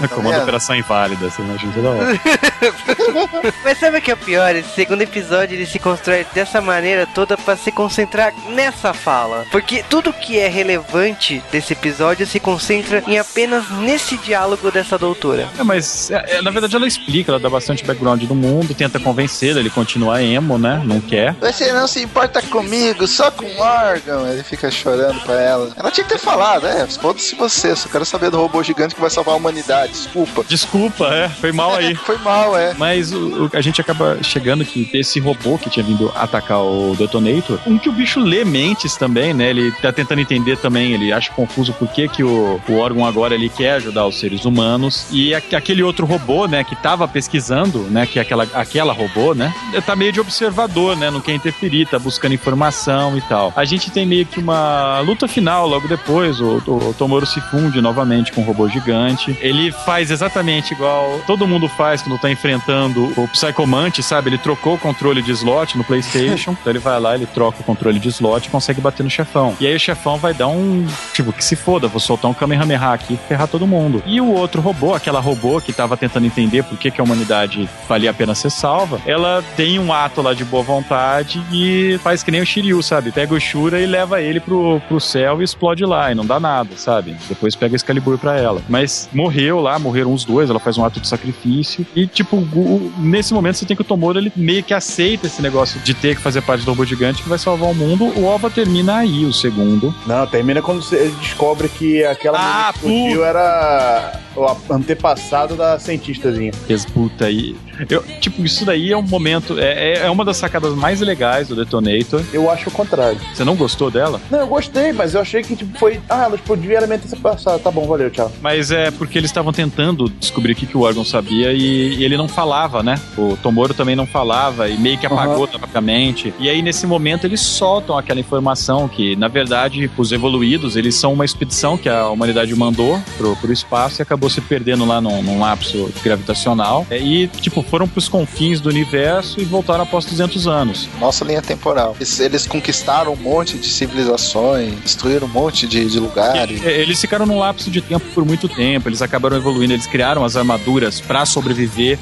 Speaker 2: Comando
Speaker 4: vendo?
Speaker 2: Operação Inválida, você imagina toda hora.
Speaker 1: Mas sabe o que é o pior? Esse segundo episódio ele se constrói dessa maneira toda pra se concentrar nessa fala. Porque tudo que é relevante desse episódio se concentra em apenas nesse diálogo dessa doutora.
Speaker 2: É, mas é, é, na verdade ela explica, ela dá bastante background do mundo, tenta convencê-lo, ele continua emo, né? Não quer.
Speaker 4: Você não se importa comigo, só com órgão. Ele fica chorando pra ela. Ela tinha que ter falado, é, foda-se você, só quero saber do robô gigante que vai salvar a humanidade, desculpa.
Speaker 2: Desculpa, é, foi mal aí.
Speaker 4: Foi mal, é.
Speaker 2: Mas o- o- a gente acaba chegando que esse robô que tinha vindo atacar o Detonator, um que o bicho lê mentes também, né? Ele tá tentando entender também, ele acha confuso por que, que o, o órgão agora ele quer ajudar os seres humanos. E a- aquele outro robô, né, que tava pesquisando, né, que é aquela, aquela robô, né, tá meio de observador, né? Não quer interferir, tá buscando informação e tal. A gente tem meio que uma luta final logo depois. O, o, o Tomoro se funde novamente com o robô gigante. Ele faz exatamente igual todo mundo faz quando tá enfrentando o Psychomante, sabe? Ele trocou o controle de slot no PlayStation. então ele vai lá, ele troca o controle de slot e consegue bater no chefão. E aí o chefão vai dar um. Tipo, que se foda, vou soltar um Kamehameha aqui e ferrar todo mundo. E o outro robô, aquela robô que tava tentando entender por que, que a humanidade valia a pena ser salva, ela tem um ato lá de boa vontade e faz que nem o Shiryu, sabe? Pega o Shura e leva ele pro, pro céu e explode lá e não dá nada, sabe? Depois pega Excalibur pra ela. Mas morreu lá, morreram os dois, ela faz um ato de sacrifício. E, tipo, o- nesse momento você tem que o Tomoro, ele meio que aceita esse negócio de ter que fazer parte do robô gigante que vai salvar o mundo. O OVA termina aí, o segundo.
Speaker 3: Não, termina quando ele descobre que aquela
Speaker 2: Ah,
Speaker 3: menina que explodiu era o antepassado da cientistazinha.
Speaker 2: Puta aí. Eu, tipo, isso daí é um momento. É, é- é uma das sacadas mais legais do Detonator.
Speaker 3: Eu acho o contrário.
Speaker 2: Você não gostou dela?
Speaker 3: Não, eu gostei, mas eu achei que tipo, foi. Ah, ela explodiu e ela mente essa passada. Tá bom, valeu, tchau.
Speaker 2: Mas é porque eles estavam tentando descobrir o que, que o órgão sabia e, e ele não falava, né? O Tomoro também não falava e meio que apagou rapidamente. E aí, nesse momento, eles soltam aquela informação que, na verdade, os evoluídos, eles são uma expedição que a humanidade mandou pro, pro espaço e acabou se perdendo lá num, num lapso gravitacional. É, E, tipo, foram pros confins do universo e voltaram após 200 anos.
Speaker 4: Nossa linha temporal. Eles, eles conquistaram um monte de civilizações, destruíram um monte de, de lugares.
Speaker 2: É, Eles ficaram num lapso de tempo por muito tempo, eles acabaram evoluindo, eles criaram as armaduras pra sobreviver.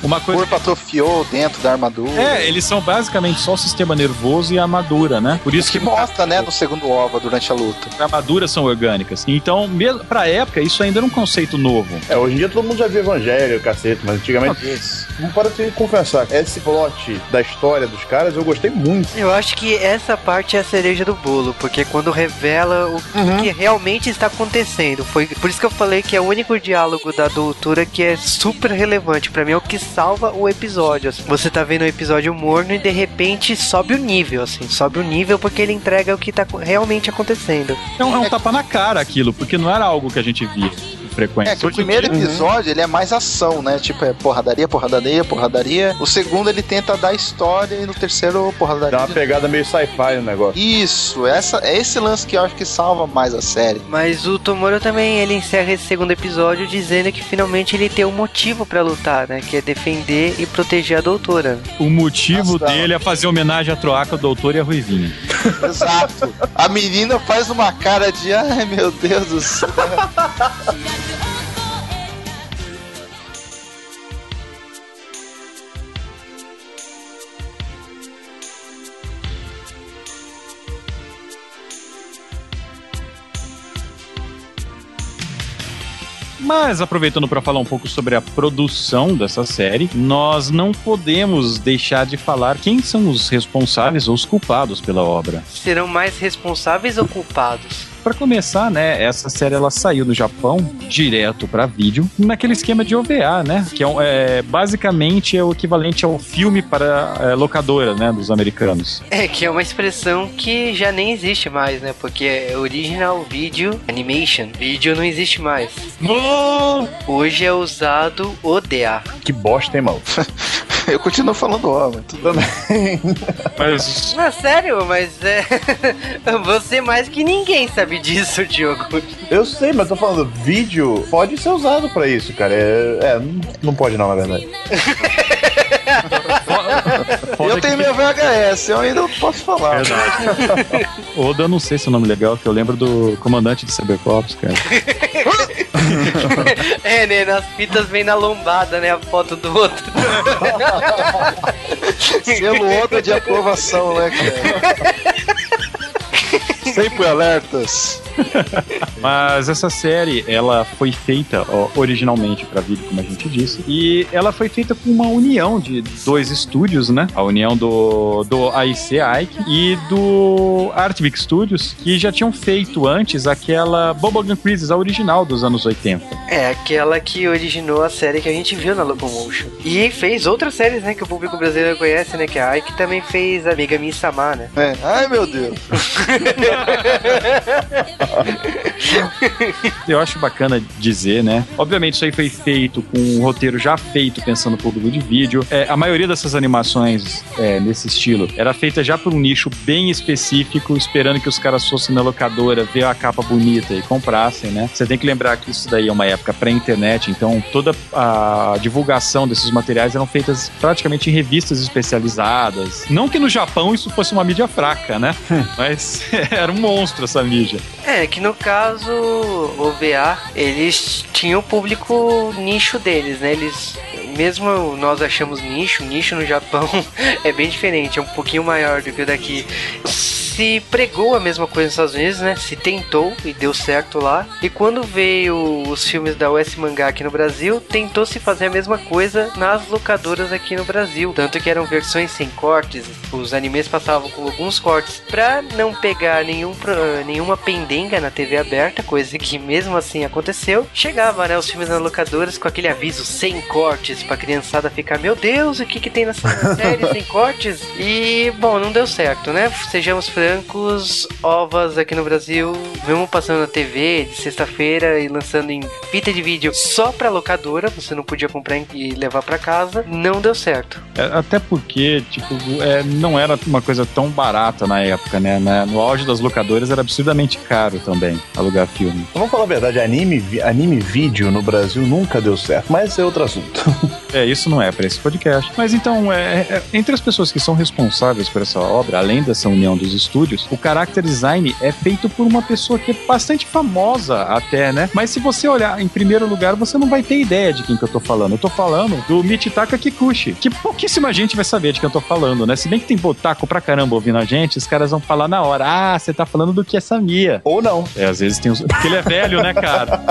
Speaker 2: Uma
Speaker 4: O
Speaker 2: coisa
Speaker 4: corpo atrofiou dentro da armadura.
Speaker 2: É, eles são basicamente só o sistema nervoso e a armadura, né? Por isso
Speaker 4: que
Speaker 2: que
Speaker 4: mostra, né, no segundo OVA durante a luta.
Speaker 2: as armaduras são orgânicas. Então, mesmo pra época, isso ainda era um conceito novo.
Speaker 3: É, hoje em dia todo mundo já viu Evangelho, cacete, mas antigamente. Não para de confessar. Esse plot da história dos caras eu gostei muito.
Speaker 1: Eu acho que essa parte é a cereja do bolo, porque quando revela o que realmente está acontecendo. Foi por isso que eu falei que é o único diálogo da doutora que é super relevante. Pra mim é o que salva o episódio. assim. Você tá vendo o episódio morno e de repente sobe o nível, assim. Sobe o nível porque ele entrega o que tá realmente acontecendo.
Speaker 2: Então, é um tapa na cara aquilo, porque não era algo que a gente via frequência.
Speaker 4: É que o primeiro
Speaker 2: dia-
Speaker 4: episódio ele é mais ação, né? Tipo, é porradaria, porradaria, porradaria. O segundo ele tenta dar história e no terceiro, porradaria.
Speaker 3: Dá uma pegada meio sci-fi no negócio.
Speaker 4: Isso, essa, é esse lance que eu acho que salva mais a série.
Speaker 1: Mas o Tomoro também ele encerra esse segundo episódio dizendo que finalmente ele tem um motivo pra lutar, né? Que é defender e proteger a doutora.
Speaker 2: O motivo
Speaker 4: Nossa.
Speaker 2: dele é fazer homenagem à Troaca, ao Doutor e a Ruivinha.
Speaker 4: Exato. A menina faz uma cara de ai meu Deus do céu.
Speaker 2: Mas aproveitando para falar um pouco sobre a produção dessa série, nós não podemos deixar de falar quem são os responsáveis ou os culpados pela obra.
Speaker 1: Serão mais responsáveis ou culpados?
Speaker 2: Para começar, né, essa série ela saiu do Japão direto para vídeo, naquele esquema de OVA, né, que é, um- é, basicamente é o equivalente ao filme para é, locadora, né, dos americanos.
Speaker 1: É, que é uma expressão que já nem existe mais, né? Porque é Original Video Animation. Vídeo não existe mais. Hoje é usado ODA.
Speaker 3: Que bosta, hein, mal?
Speaker 4: Eu continuo falando ó, mas tudo
Speaker 2: Mas
Speaker 1: Não, sério, mas é. Você mais que ninguém sabe disso, Diogo.
Speaker 3: Eu sei, mas tô falando, vídeo pode ser usado pra isso, cara. É, é, não- pode não, na verdade.
Speaker 4: Eu tenho minha VHS, eu ainda não posso falar.
Speaker 2: Verdade. Oda, eu não sei se é o nome legal, que eu lembro do comandante de Cybercops, cara.
Speaker 1: É, né? Nas fitas vem na lombada, né? A foto do outro.
Speaker 4: Selo Oda de aprovação, né, cara? Sempre alertas.
Speaker 2: Mas essa série, ela foi feita ó, originalmente para vídeo, como a gente disse, e ela foi feita com uma união de dois estúdios, né? A união do, do AIC Ike e do Artvik Studios, que já tinham feito antes aquela Bubblegum Crisis, a original dos anos 80.
Speaker 1: É, aquela que originou a série que a gente viu na Locomotion. E fez outras séries, né? Que o público brasileiro conhece, né? Que a Ike também fez a Megami Sama, né?
Speaker 4: É. Ai, meu Deus.
Speaker 2: Eu acho bacana dizer, né? Obviamente, isso aí foi feito com um roteiro já feito pensando no público de vídeo. É, a maioria dessas animações é, nesse estilo era feita já por um nicho bem específico, esperando que os caras fossem na locadora, ver a capa bonita e comprassem, né? Você tem que lembrar que isso daí é uma época pré-internet, então toda a divulgação desses materiais eram feitas praticamente em revistas especializadas. Não que no Japão isso fosse uma mídia fraca, né? Mas era um monstro essa mídia.
Speaker 1: É, que no caso, OVA, eles tinham o público nicho deles, né? Eles, mesmo nós achamos nicho, nicho no Japão é bem diferente, é um pouquinho maior do que o daqui. Se pregou a mesma coisa nos Estados Unidos, né? Se tentou e deu certo lá. E quando veio os filmes da US Mangá aqui no Brasil, tentou se fazer a mesma coisa nas locadoras aqui no Brasil. Tanto que eram versões sem cortes, os animes passavam com alguns cortes pra não pegar nenhum, nenhuma pendenga na TV aberta, coisa que mesmo assim aconteceu. Chegava, né, os filmes nas locadoras com aquele aviso sem cortes pra criançada ficar, meu Deus, o que que tem nessa série sem cortes? E, bom, não deu certo, né? Sejamos francos, ovas aqui no Brasil, mesmo passando na TV de sexta-feira e lançando em fita de vídeo só pra locadora, você não podia comprar e levar pra casa, não deu certo.
Speaker 2: É, Até porque, tipo, é, não era uma coisa tão barata na época, né? Na- No auge das locadoras era absurdamente caro também alugar filme.
Speaker 3: Vamos falar a verdade, anime, anime vídeo no Brasil nunca deu certo, mas esse é outro assunto.
Speaker 2: É, isso não é para esse podcast. Mas então, é, é- entre as pessoas que são responsáveis por essa obra, além dessa união dos estúdios, o character design é feito por uma pessoa que é bastante famosa até, né? Mas se você olhar em primeiro lugar, você não vai ter ideia de quem que eu tô falando. Eu tô falando do Michitaka Kikuchi, que pouquíssima gente vai saber de quem eu tô falando, né? Se bem que tem botaco pra caramba ouvindo a gente, os caras vão falar na hora, ah, você tá falando do que essa Mia.
Speaker 3: Ou não.
Speaker 2: É, às vezes tem uns... Porque ele é velho, né, cara?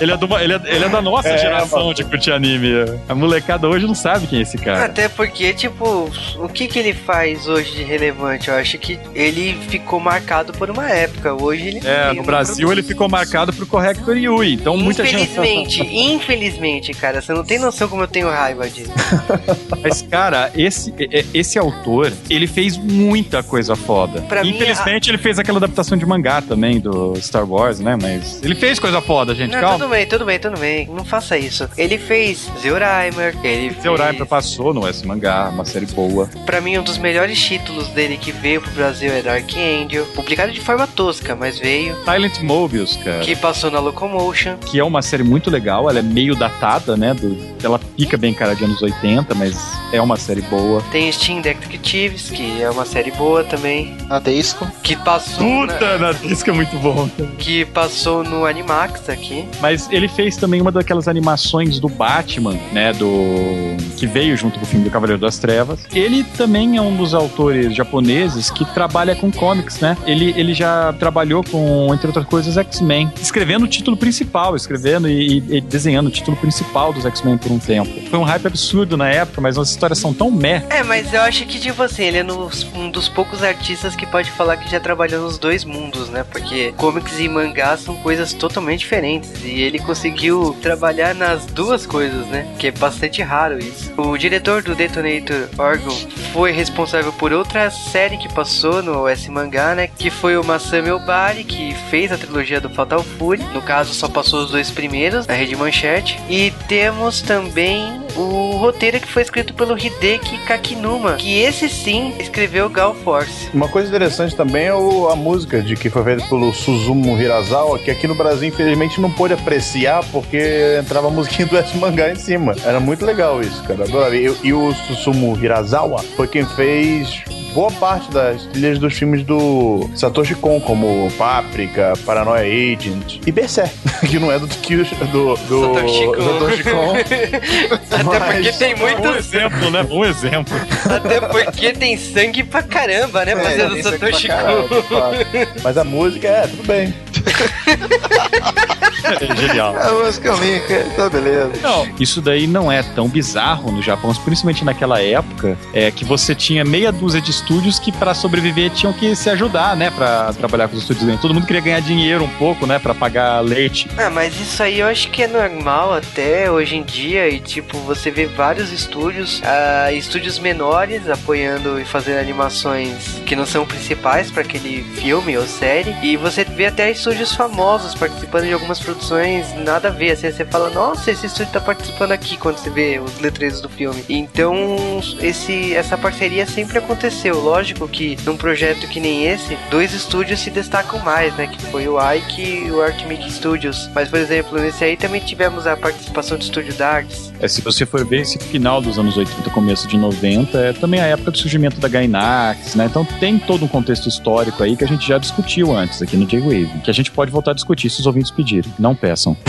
Speaker 2: Ele é, do- ele é- ele é da nossa
Speaker 3: É,
Speaker 2: geração
Speaker 3: mano.
Speaker 2: de curtir anime. A molecada hoje não sabe quem é esse cara.
Speaker 1: Até porque, tipo, o que que ele faz hoje de relevante? Eu acho que ele ficou marcado por uma época. Hoje ele
Speaker 2: É,
Speaker 1: ele
Speaker 2: no Brasil ele ficou marcado pro Corrector Yui. Então muita gente.
Speaker 1: Infelizmente, infelizmente, cara, você não tem noção como eu tenho raiva disso.
Speaker 2: Mas, cara, esse, e- e- esse autor, ele fez muita coisa foda.
Speaker 1: Pra mim,
Speaker 2: Infelizmente, ele fez aquela adaptação de mangá também do Star Wars, né? Mas ele fez coisa foda, gente.
Speaker 1: Não,
Speaker 2: calma.
Speaker 1: tudo bem, tudo bem, tudo bem. Não faça isso. Ele fez Zeuraimer, ele
Speaker 2: Seu
Speaker 1: fez...
Speaker 2: Passou no S Mangá, uma série boa.
Speaker 1: Pra mim, um dos melhores títulos dele que veio pro Brasil é Dark Angel. Publicado de forma tosca, mas veio.
Speaker 2: Silent Mobius, cara.
Speaker 1: Que passou na Locomotion.
Speaker 2: que é uma série muito legal, ela é meio datada, né, do, ela pica bem cara de anos 80, mas é uma série boa.
Speaker 1: Tem Steam Detectives, que é uma série boa também.
Speaker 4: A Disco.
Speaker 1: Que passou.
Speaker 2: Puta, na disco é muito bom.
Speaker 1: na- que passou no Animax aqui.
Speaker 2: Mas ele fez também uma daquelas animações do Batman, né? Do. que veio junto com o filme do Cavaleiro das Trevas. Ele também é um dos autores japoneses que trabalha com comics, né? Ele, ele já trabalhou com, entre outras coisas, X-Men. Escrevendo o título principal, escrevendo e, e desenhando o título principal dos X-Men por um tempo. Foi um hype absurdo na época, mas as histórias são tão meh.
Speaker 1: É, mas eu acho que, tipo assim, ele é nos- um dos poucos artistas que pode falar que já trabalhou nos dois mundos, né? Porque comics e mangá são coisas totalmente diferentes. E ele conseguiu trabalhar nas duas coisas, né? Que é bastante raro isso. O diretor do Detonator Orgon foi responsável por outra série que passou no S Mangá, né? Que foi o Masami Obari, que fez a trilogia do Fatal Fury. No caso, só passou os dois primeiros, na Rede Manchete. E temos também o roteiro que foi escrito pelo Hideki Kakinuma, que esse sim escreveu Gal Force.
Speaker 3: Uma coisa interessante também é o- a música de que foi feita pelo Suzumu Hirasawa, que aqui no Brasil, infelizmente, não pôde apreciar porque entrava a musiquinha do S Mangá em cima. Era muito legal isso, cara. Adorava. E, e o Suzumu Hirasawa foi quem fez boa parte das trilhas dos filmes do Satoshi Kon, como Páprica, Paranoia Agent e Berserk, que não é do que do, do, do
Speaker 1: Satoshi Kon.
Speaker 3: Satoshi Kon.
Speaker 1: Até porque tem
Speaker 2: Um
Speaker 1: muitos.
Speaker 2: exemplo, né? Um exemplo.
Speaker 1: Até porque tem sangue pra caramba, né? Mas é do
Speaker 4: tem sangue
Speaker 1: Satoshi Kon.
Speaker 3: Mas a música é, tudo bem.
Speaker 2: É genial.
Speaker 4: A música é link, tá beleza.
Speaker 2: Não, isso daí não é tão bizarro no Japão, principalmente naquela época, é que você tinha meia dúzia de estúdios que para sobreviver tinham que se ajudar, né, Pra trabalhar com os estúdios. Todo mundo queria ganhar dinheiro um pouco, né, Pra pagar leite.
Speaker 1: Ah, mas isso aí eu acho que é normal até hoje em dia e tipo, você vê vários estúdios, ah, estúdios menores apoiando e fazendo animações que não são principais para aquele filme ou série e você vê até estúdios famosos participando de algumas produções nada a ver, assim, você fala, nossa, esse estúdio tá participando aqui quando você vê os letreiros do filme. Então, esse essa parceria sempre aconteceu. Lógico que num projeto que nem esse, dois estúdios se destacam mais, né, que foi o Ike e o Artmic Studios. Mas, por exemplo, nesse aí também tivemos a participação do estúdio Darks.
Speaker 2: É, se você for ver esse final dos anos 80, começo de 90, é também a época do surgimento da Gainax, né? Então tem todo um contexto histórico aí que a gente já discutiu antes aqui no J-Wave, que a gente pode voltar a discutir se os ouvintes pedirem. Não peçam.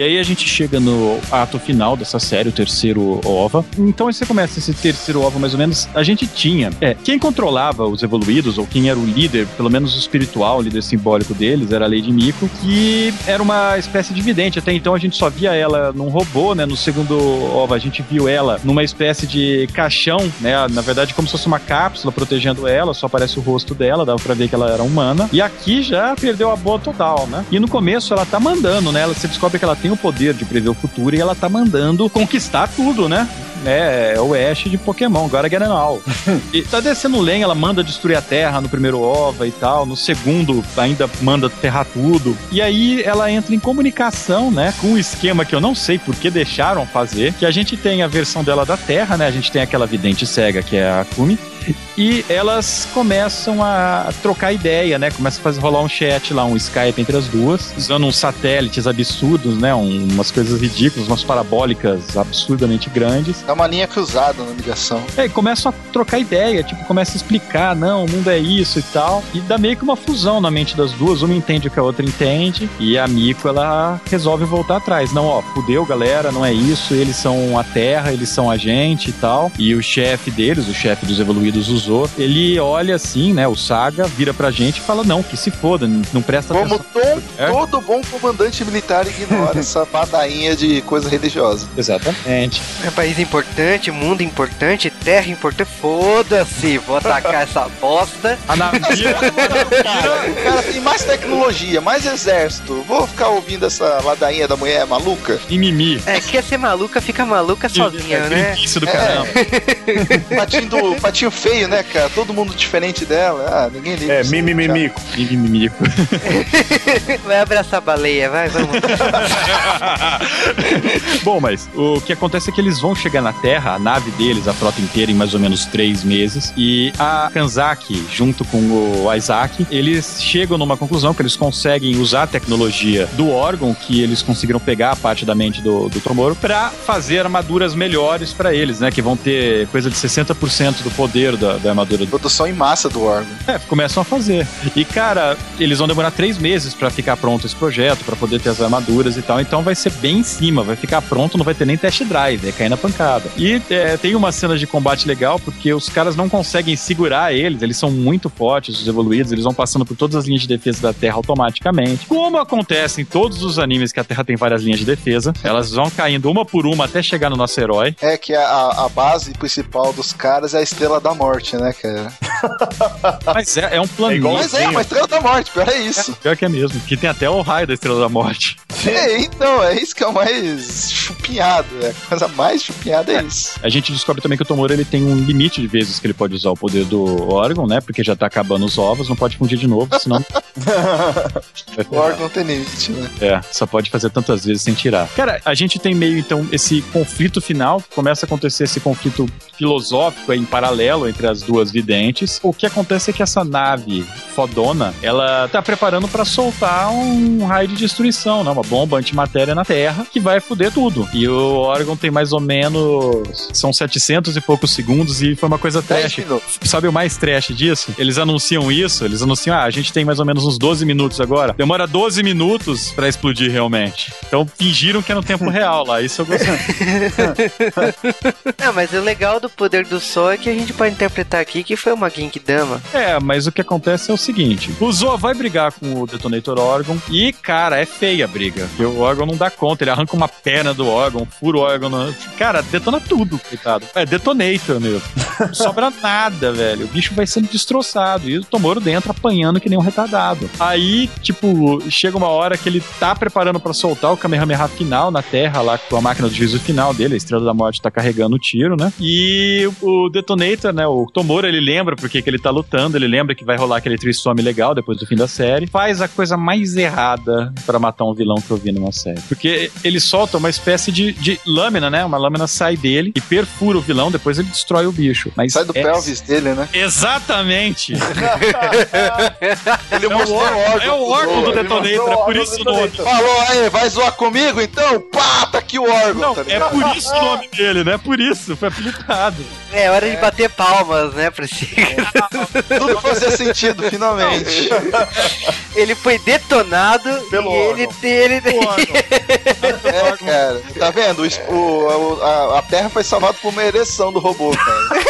Speaker 2: E aí a gente chega no ato final dessa série, o terceiro OVA. Então você começa esse terceiro OVA, mais ou menos. A gente tinha. É, quem controlava os evoluídos, ou quem era o líder, pelo menos o espiritual, o líder simbólico deles, era a Lady Miko, que era uma espécie de vidente. Até então a gente só via ela num robô, né? No segundo OVA a gente viu ela numa espécie de caixão, né? Na verdade, como se fosse uma cápsula protegendo ela, só aparece o rosto dela, dava pra ver que ela era humana. E aqui já perdeu a boa total, né? E no começo ela tá mandando, né? Ela, você descobre que ela tem o poder de prever o futuro e ela tá mandando conquistar tudo, né? É, é o Ash de Pokémon, agora get it all. e tá descendo lenha, ela manda destruir a Terra no primeiro OVA e tal, no segundo ainda manda aterrar tudo. E aí ela entra em comunicação, né, com um esquema que eu não sei por que deixaram fazer, que a gente tem a versão dela da Terra, né, a gente tem aquela vidente cega que é a Kumi, e elas começam a trocar ideia, né? Começa a fazer rolar um chat lá, um Skype entre as duas, usando uns satélites absurdos, né? um- umas coisas ridículas, umas parabólicas absurdamente grandes.
Speaker 4: É uma linha cruzada na ligação.
Speaker 2: É, e começam a trocar ideia, tipo, começa a explicar, não, o mundo é isso e tal. E dá meio que uma fusão na mente das duas, uma entende o que a outra entende, e a Miko, ela resolve voltar atrás. Não, ó, fudeu, galera, não é isso, eles são a Terra, eles são a gente e tal. E o chefe deles, o chefe dos evoluídos usou, ele olha assim, né, o Saga, vira pra gente e fala, não, que se foda, não presta
Speaker 4: Como
Speaker 2: atenção.
Speaker 4: todo,
Speaker 2: É?
Speaker 4: todo bom comandante militar ignora essa padainha de coisa religiosa.
Speaker 2: Exatamente.
Speaker 1: É país importante, mundo importante, terra importante. Foda-se, vou atacar essa bosta.
Speaker 2: A Navira,
Speaker 4: Cara, o cara tem mais tecnologia, mais exército. Vou ficar ouvindo essa ladainha da mulher maluca?
Speaker 2: mimimi.
Speaker 1: É, quer ser maluca, fica maluca sozinha,
Speaker 2: é
Speaker 1: né?
Speaker 2: do caramba.
Speaker 4: Patinho, do, patinho feio, né, cara? Todo mundo diferente dela. Ah, ninguém liga.
Speaker 3: É, mimimimico.
Speaker 2: Mimimico.
Speaker 1: Vai abraçar a baleia, vai, vamos.
Speaker 2: Bom, mas o que acontece é que eles vão chegar na Terra, a nave deles, a frota inteira, em mais ou menos três meses. E a Kanzaki, junto com o Isaac, eles chegam numa conclusão que eles conseguem usar a tecnologia do órgão, que eles conseguiram pegar a parte da mente do, do Tomoro, pra fazer armaduras melhores pra eles, né? Que vão ter coisa de 60% do poder da, da armadura
Speaker 4: Produção em massa do órgão.
Speaker 2: é, começam a fazer. E, cara, eles vão demorar três meses pra ficar pronto esse projeto, pra poder ter as armaduras e tal. Então vai ser bem em cima, vai ficar pronto, não vai ter nem test drive, vai cair na pancada. E é, tem uma cena de combate legal, porque os caras não conseguem segurar eles, eles são muito fortes, os evoluídos, eles vão passando por todas as linhas de defesa da Terra automaticamente. Como acontece em todos os animes que a Terra tem várias linhas de defesa, elas vão caindo uma por uma até chegar no nosso herói.
Speaker 4: É que a, a base principal dos caras é a Estrela da Morte, né, cara?
Speaker 2: Mas é, é um plano.
Speaker 3: É igual-
Speaker 4: Mas é, uma Estrela da Morte, pior é isso.
Speaker 2: Pior que é mesmo, que tem até o raio da Estrela da Morte.
Speaker 4: É, então, é isso que é o mais chupinhado. É. A coisa mais chupinhada é isso.
Speaker 2: A gente descobre também que o Tomoro ele tem um limite de vezes que ele pode usar o poder do órgão, né? Porque já tá acabando os ovos, não pode fundir de novo, senão.
Speaker 4: O órgão tem limite, né?
Speaker 2: É, só pode fazer tantas vezes sem tirar. Cara, a gente tem meio então esse conflito final, começa a acontecer esse conflito filosófico aí em paralelo entre as duas videntes. O que acontece é que essa nave fodona, ela tá preparando pra soltar um raio de destruição, né? Uma bomba antimatéria na Terra que vai foder tudo. E o órgão tem mais ou menos são 700 e poucos segundos e foi uma coisa
Speaker 4: 10
Speaker 2: trash. Sabe o mais trash disso? Eles anunciam isso, eles anunciam, ah, a gente tem mais ou menos uns 12 minutos agora. Demora 12 minutos pra explodir realmente. Então fingiram que é no tempo real lá, isso eu gostei.
Speaker 1: Não, mas o legal do poder do sol é que a gente pode interpretar aqui que foi uma Genkidama.
Speaker 2: É, mas o que acontece é o seguinte: o Zoa vai brigar com o Detonator Orgon e, cara, é feia a briga. Porque o órgão não dá conta, ele arranca uma perna do órgão, fura o órgão. no- Cara, detona tudo, coitado. É Detonator mesmo. Não sobra nada, velho. O bicho vai sendo destroçado. E o Tomoro dentro apanhando que nem um retardado. Aí, tipo, chega uma hora que ele tá preparando pra soltar o Kamehameha final na Terra, lá com a máquina do juízo final dele, a Estrela da Morte tá carregando o tiro, né? E o Detonator, né? O Tomoro, ele lembra porque que ele tá lutando, ele lembra que vai rolar aquele trissome legal depois do fim da série. Faz a coisa mais errada pra matar um vilão que eu vi numa série. Porque ele solta uma espécie de, de lâmina, né? Uma lâmina sai dele e perfura o vilão, depois ele destrói o bicho. Mas
Speaker 4: Sai do
Speaker 2: é-
Speaker 4: pelvis dele, né?
Speaker 2: Exatamente!
Speaker 4: Ele
Speaker 2: É o
Speaker 4: mostrou
Speaker 2: órgão, é o órgão do
Speaker 3: Ele
Speaker 2: Detonator, é
Speaker 3: o
Speaker 2: por isso o nome.
Speaker 4: Falou, aí, vai zoar comigo? Então, pá, tá aqui o órgão,
Speaker 2: Não,
Speaker 4: tá
Speaker 2: é por isso o nome dele, né? Por isso, foi apelidado.
Speaker 1: É hora de bater palmas, né, pra si.
Speaker 4: Tudo fazia sentido, finalmente.
Speaker 1: Ele foi detonado
Speaker 3: Pelo
Speaker 1: e ele,
Speaker 3: órgão.
Speaker 1: ele,
Speaker 4: É, cara. Tá vendo? O, o- o- a, a Terra foi salvada por uma ereção do robô, cara.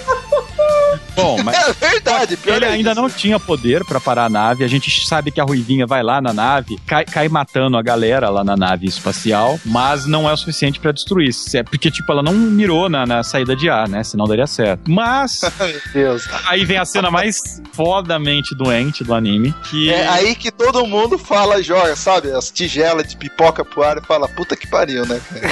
Speaker 2: Bom, mas
Speaker 4: É verdade, pior
Speaker 2: ele
Speaker 4: é
Speaker 2: ainda
Speaker 4: isso.
Speaker 2: não tinha poder pra parar a nave. A gente sabe que a Ruivinha vai lá na nave, cai, cai matando a galera lá na nave espacial, mas não é o suficiente pra destruir. É Porque, tipo, ela não mirou na, na saída de ar, né? Senão daria certo. Mas,
Speaker 4: Meu Deus.
Speaker 2: aí vem a cena mais fodamente doente do anime, que...
Speaker 4: É aí que todo mundo fala, joga, sabe? As tigelas de pipoca pro ar e fala, puta que pariu, né, cara?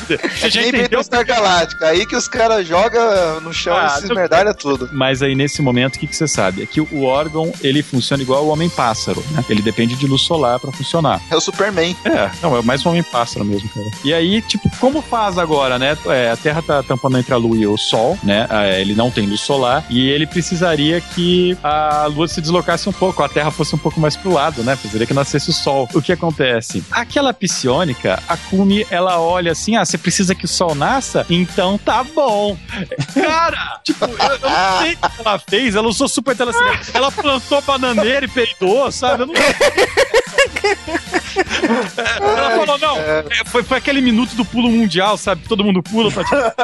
Speaker 2: Fuder. Você já
Speaker 4: Nem
Speaker 2: entendeu?
Speaker 4: Star Galáctica. Aí que os caras jogam no chão
Speaker 2: Ah,
Speaker 4: e se esmerdalha tudo.
Speaker 2: Mas aí nesse momento, o que, que você sabe? É que o órgão, ele funciona igual o Homem-Pássaro, né? Ele depende de luz solar pra funcionar.
Speaker 4: É o Superman.
Speaker 2: É, não, é mais um Homem-Pássaro mesmo, cara. E aí, tipo, como faz agora, né? É, a Terra tá tampando entre a Lua e o Sol, né? É, ele não tem luz solar e ele precisaria que a Lua se deslocasse um pouco, a Terra fosse um pouco mais pro lado, né? Precisaria que nascesse o Sol. O que acontece? Aquela psionica, a Kumi, ela olha assim, ah, você precisa que o Sol nasça? Então tá bom. Cara, tipo, eu, eu não sei o que ela fez, ela usou super telecinese. Ela plantou bananeira e peidou, sabe? Eu não ela falou, não, é, foi, foi aquele minuto do pulo mundial, sabe? Todo mundo pula pra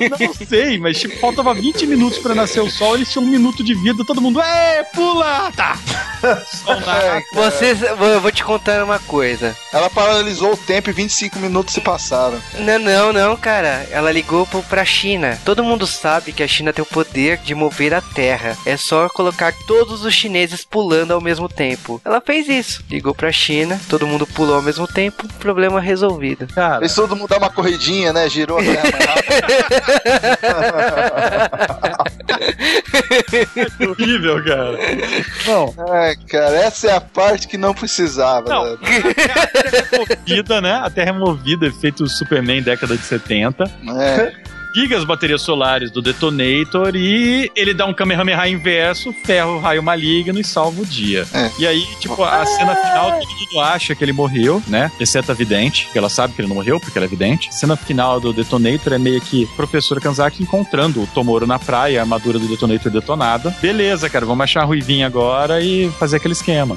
Speaker 2: Eu não sei, mas tipo, faltava 20 minutos pra nascer o sol, eles tinham um minuto de vida, todo mundo, é, pula! Tá! Na...
Speaker 1: Vocês, eu vou te contar uma coisa.
Speaker 4: Ela paralisou o tempo e 25 minutos se passaram.
Speaker 1: Não, não, não, cara. Ela ligou pro, pra China. Todo mundo sabe que a China tem o poder de mover a Terra. É só colocar todos os chineses pulando ao mesmo tempo. Ela fez isso. Ligou pra China todo mundo pulou ao mesmo tempo, problema resolvido.
Speaker 2: Cara,
Speaker 4: Fez todo mundo dar uma corridinha, né? Girou a terra mais rápido.
Speaker 2: que horrível, cara. Não,
Speaker 4: Ai, cara, essa é a parte que não precisava.
Speaker 2: Não.
Speaker 4: né?
Speaker 2: removida, né? A Terra removida, efeito Superman década de 70.
Speaker 4: É.
Speaker 2: Liga as baterias solares do Detonator e ele dá um Kamehameha inverso, ferra o raio maligno e salva o dia.
Speaker 4: É.
Speaker 2: E aí, tipo, a cena final, todo mundo acha que ele morreu, né? Exceto a vidente, que ela sabe que ele não morreu, porque ela é vidente. A cena final do Detonator é meio que o professor Kanzaki encontrando o Tomoro na praia, a armadura do Detonator detonada. Beleza, cara, vamos achar a Ruivinha agora e fazer aquele esquema.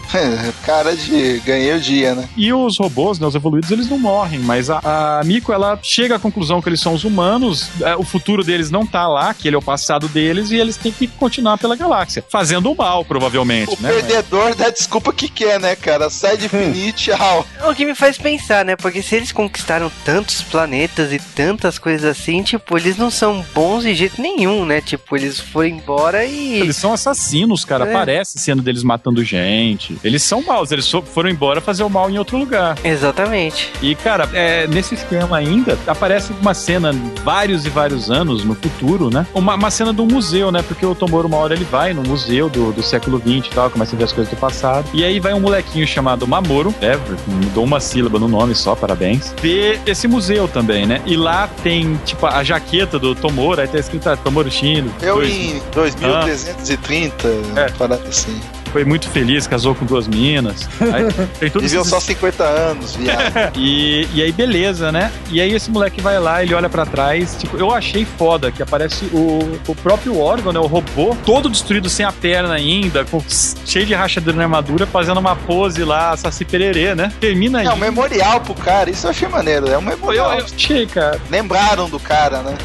Speaker 4: Cara de ganhei o dia, né?
Speaker 2: E os robôs, né, os evoluídos, eles não morrem, mas a, a Miko, ela chega à conclusão que eles são os humanos, é, o futuro deles não tá lá, que ele é o passado deles, e eles têm que continuar pela galáxia, fazendo o mal, provavelmente,
Speaker 4: O
Speaker 2: né?
Speaker 4: perdedor dá desculpa que quer, né, cara? Sai de fininho e tchau.
Speaker 1: O que me faz pensar, né? Porque se eles conquistaram tantos planetas e tantas coisas assim, tipo, eles não são bons de jeito nenhum, né? Tipo, eles foram embora e.
Speaker 2: Eles são assassinos, cara.
Speaker 1: É.
Speaker 2: Parece sendo deles matando gente. Eles são maus, eles foram embora fazer o mal em outro lugar.
Speaker 1: Exatamente.
Speaker 2: E, cara, é, nesse esquema ainda, aparece uma cena vários e vários anos no futuro, né? Uma, uma cena do museu, né? Porque o Tomoro, uma hora, ele vai no museu do, do século XX e tal, começa a ver as coisas do passado. E aí vai um molequinho chamado Mamoro, é, mudou uma sílaba no nome só, parabéns. Ver esse museu também, né? E lá tem, tipo, a jaqueta do Tomoro, aí tá escrito ah, Tomoro Shino.
Speaker 4: Eu
Speaker 2: dois-
Speaker 4: em 2330,
Speaker 2: É.
Speaker 4: parada assim.
Speaker 2: Foi muito feliz, casou com duas minas. Aí, tudo
Speaker 4: Viveu
Speaker 2: esses-
Speaker 4: só 50 anos, viado.
Speaker 2: E, e aí, beleza, né? E aí, esse moleque vai lá, ele olha pra trás. Tipo, eu achei foda que aparece o, o próprio órgão, né? O robô, todo destruído, sem a perna ainda, com, cheio de rachadura na armadura, fazendo uma pose lá, saci pererê, né? Termina aí.
Speaker 4: É um memorial pro cara, isso eu achei maneiro. É um
Speaker 2: eu,
Speaker 4: memorial.
Speaker 2: eu achei, cara.
Speaker 4: Lembraram do cara, né?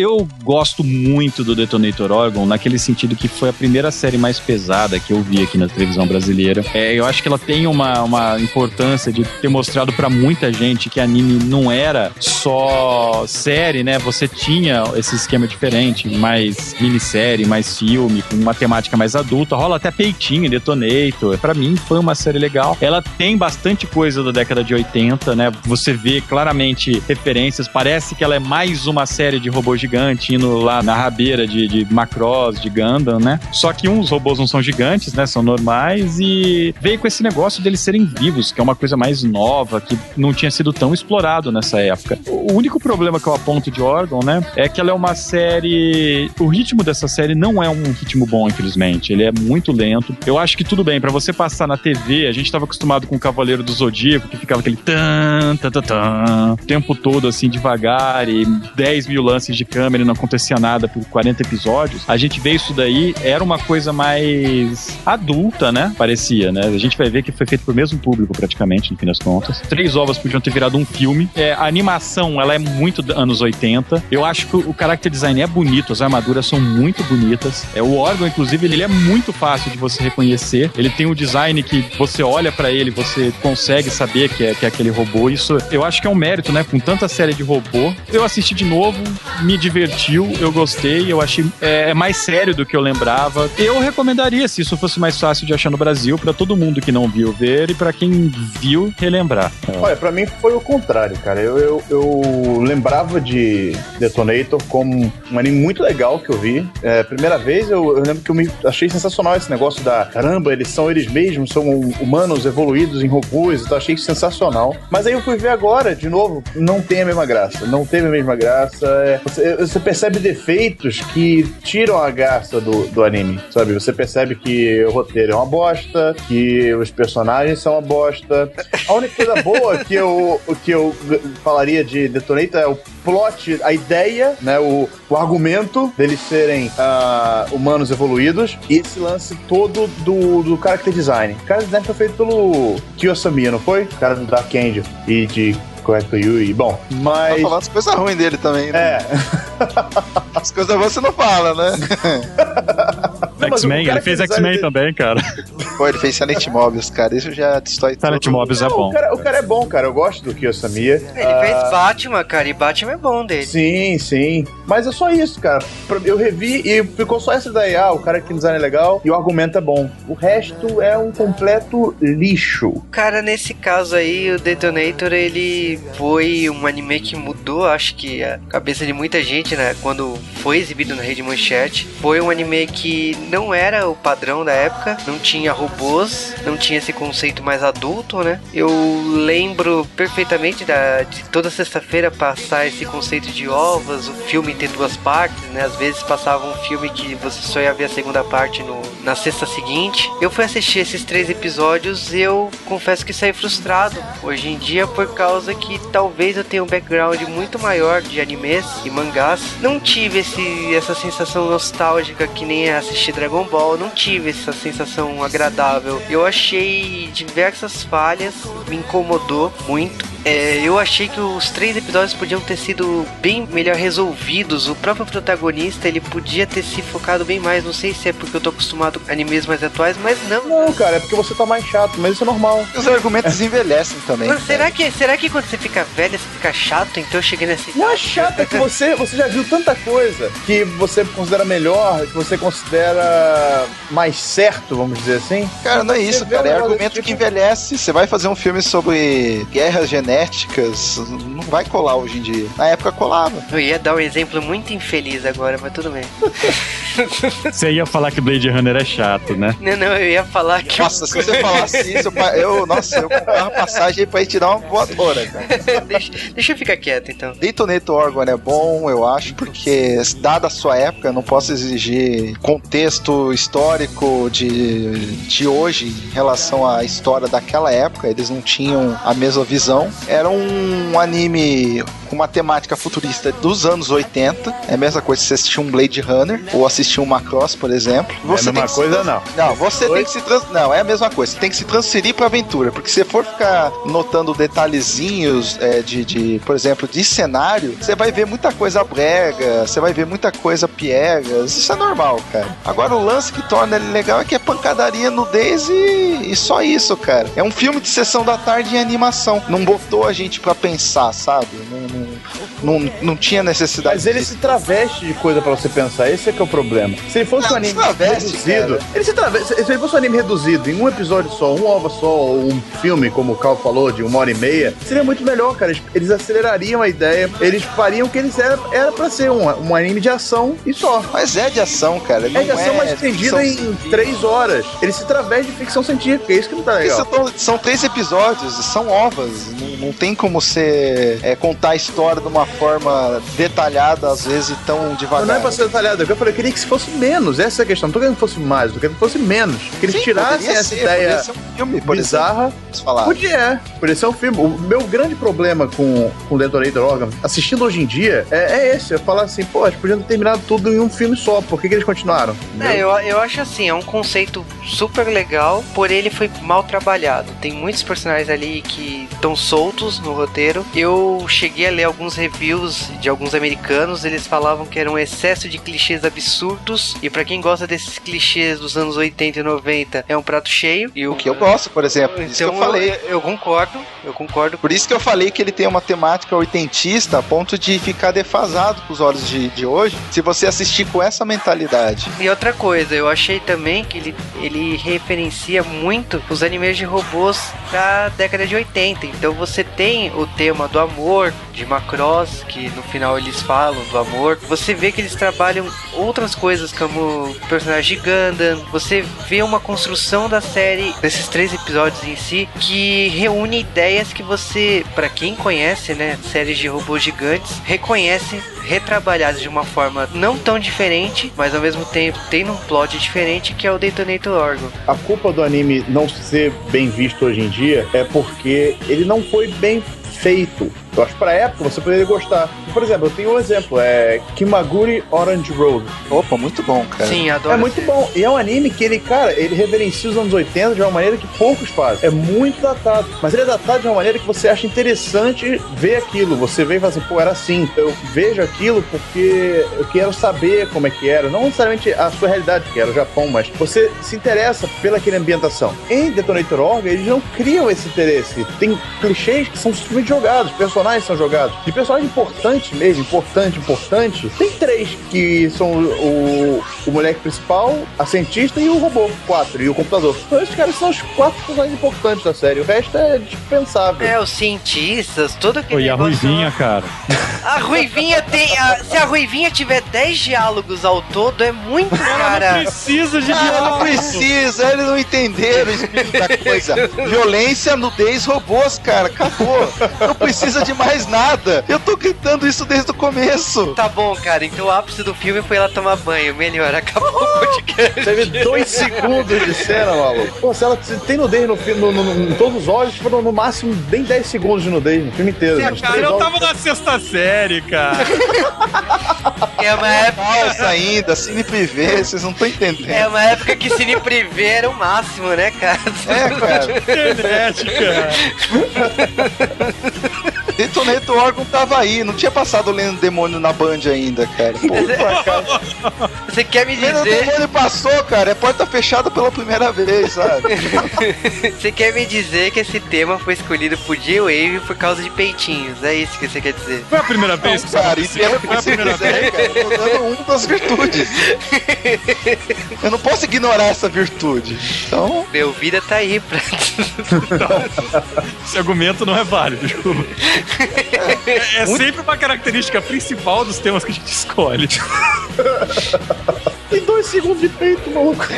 Speaker 2: Eu gosto muito do Detonator Orgon, naquele sentido que foi a primeira série mais pesada que eu vi aqui na televisão brasileira. É, eu acho que ela tem uma, uma importância de ter mostrado pra muita gente que anime não era só série, né? Você tinha esse esquema diferente, mais minissérie, mais filme, com uma temática mais adulta. Rola até peitinho Detonator. Pra mim foi uma série legal. Ela tem bastante coisa da década de 80, né? Você vê claramente referências. Parece que ela é mais uma série de robô gigante indo lá na rabeira de, de Macross, de Gundam, né? Só que uns robôs não são gigantes, né? São normais e veio com esse negócio deles serem vivos, que é uma coisa mais nova, que não tinha sido tão explorado nessa época. O único problema que eu aponto de Orgon, né? É que ela é uma série. O ritmo dessa série não é um ritmo bom, infelizmente. Ele é muito lento. Eu acho que tudo bem, pra você passar na TV, a gente tava acostumado com o Cavaleiro do Zodíaco, que ficava aquele tan, tan, tan, tan, o tempo todo assim, devagar, e 10 mil lances de câmera e não acontecia nada por 40 episódios. A gente vê isso daí, era uma coisa mais adulta, né? Parecia, né? A gente vai ver que foi feito pro mesmo público, praticamente, no fim das contas. Três ovas podiam ter virado um filme. É, a animação, ela é muito anos 80. Eu acho que o character design é bonito, as armaduras são muito bonitas. É, o órgão, inclusive, ele é muito fácil de você reconhecer. Ele tem um design que você olha pra ele, você consegue saber que é, que é aquele robô. Isso eu acho que é um mérito, né? Com tanta série de robô. Eu assisti de novo, me divertiu, eu gostei, eu achei é, é mais sério do que eu lembrava. Eu recomendaria, se isso fosse mais fácil de achar no Brasil, pra todo mundo que não viu ver e pra quem viu relembrar.
Speaker 3: Olha, pra mim foi o contrário, cara. Eu, eu, eu lembrava de Detonator como um anime muito legal que eu vi. É, primeira vez eu, eu lembro que eu me achei sensacional esse negócio da caramba, eles são eles mesmos, são humanos evoluídos em robôs, então achei sensacional. Mas aí eu fui ver agora, de novo, não tem a mesma graça. Não teve a mesma graça. É, você, você percebe defeitos que tiram a graça do, do anime, sabe? Você percebe que o roteiro é uma bosta, que os personagens são uma bosta. A única coisa boa que eu, que eu falaria de Detonator é o plot, a ideia, né, o, o argumento deles serem ah, humanos evoluídos e esse lance todo do, do character design. O character design foi feito pelo Kiyosami, não foi? O cara do Dark Angel e de Correcto Yuri. Bom, mas...
Speaker 4: falando as coisas ruins dele também, né?
Speaker 3: É,
Speaker 4: As coisas boas você não fala, né?
Speaker 2: X-Men, ele fez X-Men
Speaker 3: dele-
Speaker 2: também, cara.
Speaker 4: Pô, ele fez Silent Mobius, cara. Isso já destrói
Speaker 2: Silent
Speaker 4: tudo.
Speaker 2: Mobius é
Speaker 3: Não,
Speaker 2: bom.
Speaker 3: O cara, o cara é bom, cara. Eu gosto do Kiyosamiya.
Speaker 1: Ele
Speaker 3: Ah,
Speaker 1: fez Batman, cara, e Batman é bom dele.
Speaker 3: Sim, sim. Mas é só isso, cara. Eu revi e ficou só essa daí. Ah, o cara que design é legal e o argumento é bom. O resto é um completo lixo.
Speaker 1: Cara, nesse caso aí, o Detonator, ele foi um anime que mudou, acho que a cabeça de muita gente, né? Quando foi exibido na Rede Manchete. Foi um anime que não era o padrão da época, não tinha robôs, não tinha esse conceito mais adulto, né? Eu lembro perfeitamente da, de toda sexta-feira passar esse conceito de ovas, o filme ter duas partes, né? Às vezes passava um filme que você só ia ver a segunda parte no, na sexta seguinte. Eu fui assistir esses três episódios e eu confesso que saí frustrado hoje em dia por causa que talvez eu tenha um background muito maior de animes e mangás. Não tive esse, essa sensação nostálgica que nem é assistir Dragon Ball, não tive essa sensação agradável. Eu achei diversas falhas, me incomodou muito. É, eu achei que os três episódios podiam ter sido bem melhor resolvidos. O próprio protagonista ele podia ter se focado bem mais. Não sei se é porque eu tô acostumado com animes mais atuais, mas não.
Speaker 3: Não, cara, é porque você tá mais chato, mas isso é normal.
Speaker 4: Os argumentos envelhecem também.
Speaker 1: Mas será que, será que quando você fica velho você fica chato? Então eu cheguei nessa
Speaker 3: Não é chato é que você, você já viu tanta coisa que você considera melhor, que você considera mais certo, vamos dizer assim.
Speaker 4: Cara, não é isso, cara. É argumento que envelhece. Você vai fazer um filme sobre guerras genéticas, não vai colar hoje em dia. Na época colava.
Speaker 1: Eu ia dar um exemplo muito infeliz agora, mas tudo bem.
Speaker 2: Você ia falar que Blade Runner é chato, né?
Speaker 1: Não, não, eu ia falar que.
Speaker 4: Nossa, se você falasse isso, eu, eu nossa, eu comprava passagem pra ir te dar uma voadora, cara.
Speaker 1: deixa, deixa eu ficar quieto então.
Speaker 4: Detonator Orgon é bom, eu acho, porque dada a sua época, eu não posso exigir contexto histórico de, de hoje em relação à história daquela época. Eles não tinham a mesma visão. Era um anime com uma temática futurista dos anos 80. É a mesma coisa se você assistir um Blade Runner ou assistir um Macross, por exemplo.
Speaker 3: Não é a
Speaker 4: Você tem
Speaker 3: mesma
Speaker 4: que se
Speaker 3: coisa, não.
Speaker 4: Não, você tem que se trans... Não, é a mesma coisa. Você tem que se transferir pra aventura. Porque se você for ficar notando detalhezinhos é, de, de, por exemplo, de cenário, você vai ver muita coisa brega, você vai ver muita coisa piegas. Isso é normal, cara. Agora, o lance que torna ele legal é que é pancadaria, nudez e, e só isso, cara. É um filme de sessão da tarde em animação. Não botou a gente pra pensar, sabe? Não, não, não, não tinha necessidade
Speaker 3: Mas ele
Speaker 4: disso.
Speaker 3: se traveste de coisa pra você pensar, esse é que é o problema. Se ele fosse
Speaker 4: Não,
Speaker 3: um anime
Speaker 4: traveste,
Speaker 3: reduzido,
Speaker 4: cara.
Speaker 3: ele se traveste, se ele fosse um anime reduzido em um episódio só, um ova só, ou um filme, como o Cal falou, de uma hora e meia, seria muito melhor, cara. Eles, eles acelerariam a ideia, eles fariam o que eles eram era pra ser um, um anime de ação e só.
Speaker 4: Mas é de ação, cara.
Speaker 3: É de ação, mas estendida em
Speaker 4: científica.
Speaker 3: três horas. Ele se traveste de ficção científica, é isso que não tá legal.
Speaker 4: são, são três episódios, são ovas. Não, não tem como você é, contar a história de uma forma detalhada, às vezes, e tão devagar.
Speaker 3: Não é pra ser detalhado, eu falei, eu queria que fosse menos, essa é a questão. Não tô querendo que fosse mais, tô querendo que fosse menos. Que eles
Speaker 4: Sim,
Speaker 3: tirassem essa
Speaker 4: ser,
Speaker 3: ideia
Speaker 4: poderia ser um filme, por
Speaker 3: bizarra.
Speaker 4: exemplo, se falar.
Speaker 3: Podia, podia ser um filme. O meu grande problema com, com Detonator Organ, assistindo hoje em dia, é, é esse. É falar assim, pô, eles podiam ter terminado tudo em um filme só. Por que, que eles continuaram?
Speaker 1: É, eu, eu acho assim, é um conceito super legal, porém ele foi mal trabalhado. Tem muitos personagens ali que estão soltos no roteiro. Eu cheguei a ler alguns reviews de alguns americanos, eles falavam que era um excesso de clichês absurdos. E pra quem gosta desses clichês dos anos 80 e 90, é um prato cheio. E
Speaker 4: O que eu gosto, por exemplo. Isso que eu falei.
Speaker 1: Eu, eu concordo, eu concordo.
Speaker 4: Por isso que eu falei que ele tem uma temática oitentista a ponto de ficar defasado com os olhos de, de hoje, se você assistir com essa mentalidade.
Speaker 1: E outra coisa, eu achei também que ele, ele referencia muito os animes de robôs da década de 80. Então você tem o tema do amor, de Macross, que no final eles falam do amor. Você vê que eles trabalham outras coisas, como personagem de Gundam. Você vê uma construção da série, desses três episódios em si, que reúne ideias que você, pra quem conhece, né, séries de robôs gigantes, reconhece retrabalhadas de uma forma não tão diferente, mas ao mesmo tempo tem um plot diferente que é o Detonator Orgon.
Speaker 3: A culpa do anime não ser bem visto hoje em dia é porque ele não foi bem feito. Eu acho que pra época você poderia gostar. Por exemplo, eu tenho um exemplo, é Kimaguri Orange Road.
Speaker 4: Opa, muito bom, cara.
Speaker 1: Sim, adoro.
Speaker 3: É muito bom. E é um anime que ele, cara, ele reverencia os anos 80 de uma maneira que poucos fazem. É muito datado. Mas ele é datado de uma maneira que você acha interessante ver aquilo. Você vê e fala assim, pô, era assim. Eu vejo aquilo porque eu quero saber como é que era. Não necessariamente a sua realidade, que era o Japão, mas você se interessa pela aquela ambientação. Em Detonator Orga, eles não criam esse interesse. Tem clichês que são simplesmente jogados, personagens são jogados. De personagem importante mesmo, importante, importante, tem três que são o, o moleque principal, a cientista e o robô. Quatro, e o computador. Então esses caras são os quatro personagens importantes da série. O resto é dispensável.
Speaker 1: É, os cientistas, todo aquele
Speaker 2: Oi, a Ruivinha, cara.
Speaker 1: A Ruivinha tem. a- se a Ruivinha tiver 10 diálogos ao todo, é muito, cara.
Speaker 2: Precisa de
Speaker 4: Ah, não
Speaker 2: diálogo.
Speaker 4: precisa, eles não entenderam o espírito da coisa. Violência, nudez, robôs, cara, acabou. Não precisa de mais nada. Eu tô gritando isso desde o começo.
Speaker 1: Tá bom, cara. Então o ápice do filme foi ela tomar banho. Melhor, acabou o podcast.
Speaker 3: Teve dois segundos de cena, maluco. Pô, se ela se tem nudez no filme, no, no- no- em todos os olhos, foram no máximo bem 10 segundos de nudez no filme inteiro.
Speaker 2: Cara, eu tava na sexta série, cara.
Speaker 1: É uma época.
Speaker 4: Falsa ainda, cine privê, vocês não estão entendendo.
Speaker 1: É uma época que Cine Privé era o máximo, né, cara?
Speaker 4: É, cara.
Speaker 2: Internet, cara.
Speaker 4: Detonator órgão tava aí, não tinha passado o Lendo Demônio na Band ainda, cara. Pô,
Speaker 1: Você quer me
Speaker 4: Lendo
Speaker 1: dizer.
Speaker 4: Demônio passou, cara, é porta fechada pela primeira vez, sabe?
Speaker 1: Você quer me dizer que esse tema foi escolhido por J-Wave por causa de peitinhos? É isso que você quer dizer?
Speaker 2: Foi a primeira vez que isso
Speaker 4: Cara,
Speaker 2: aconteceu?
Speaker 4: entenda o
Speaker 2: Foi
Speaker 4: que
Speaker 2: a primeira vez?
Speaker 4: quiser, cara. Eu tô dando uma das virtudes. Eu não posso ignorar essa virtude. Então,
Speaker 1: Meu vida tá aí pra.
Speaker 2: Esse argumento não é válido, desculpa. É, é sempre uma característica principal dos temas que a gente escolhe.
Speaker 3: Tem dois segundos de peito, maluco.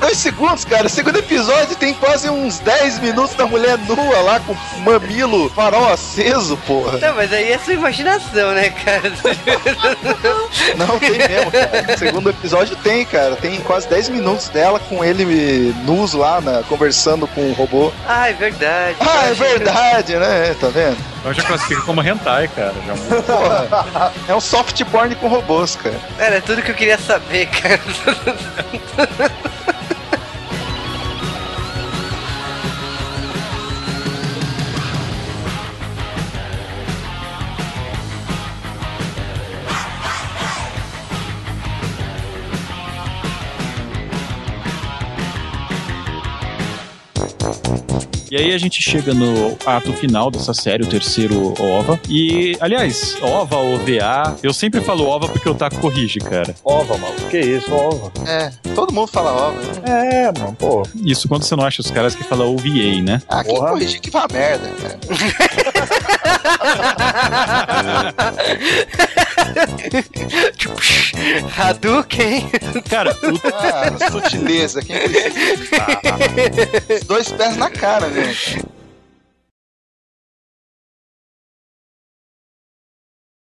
Speaker 4: dois segundos, cara. Segundo episódio tem quase uns 10 minutos da mulher nua lá com mamilo, farol aceso, porra.
Speaker 1: Não, mas aí é sua imaginação, né, cara?
Speaker 4: Não, tem mesmo, cara. Segundo episódio tem, cara. Tem quase 10 minutos dela com ele nus lá, na- conversando com o robô.
Speaker 1: Ah, é verdade.
Speaker 4: Ah, é verdade, né? Tá vendo?
Speaker 2: Eu já classifico como hentai, cara. Já...
Speaker 4: Porra. É um soft porn com robôs, cara.
Speaker 1: Era tudo que eu queria saber, cara.
Speaker 2: E aí a gente chega no ato final dessa série, o terceiro OVA. E, aliás, OVA ou VA, eu sempre falo OVA porque o Taco corrige, cara.
Speaker 3: Ova, maluco. Que isso, ova.
Speaker 4: É, todo mundo fala ó, né?
Speaker 3: É, mano, pô.
Speaker 2: Isso quando você não acha os caras que falam OVA, né?
Speaker 4: Ah, quem
Speaker 3: Porra.
Speaker 4: corrigir que vá a merda, cara.
Speaker 1: tipo, Hadouken.
Speaker 2: Cara, o
Speaker 4: Ah, sutileza, quem precisa? Os dois pés na cara, né?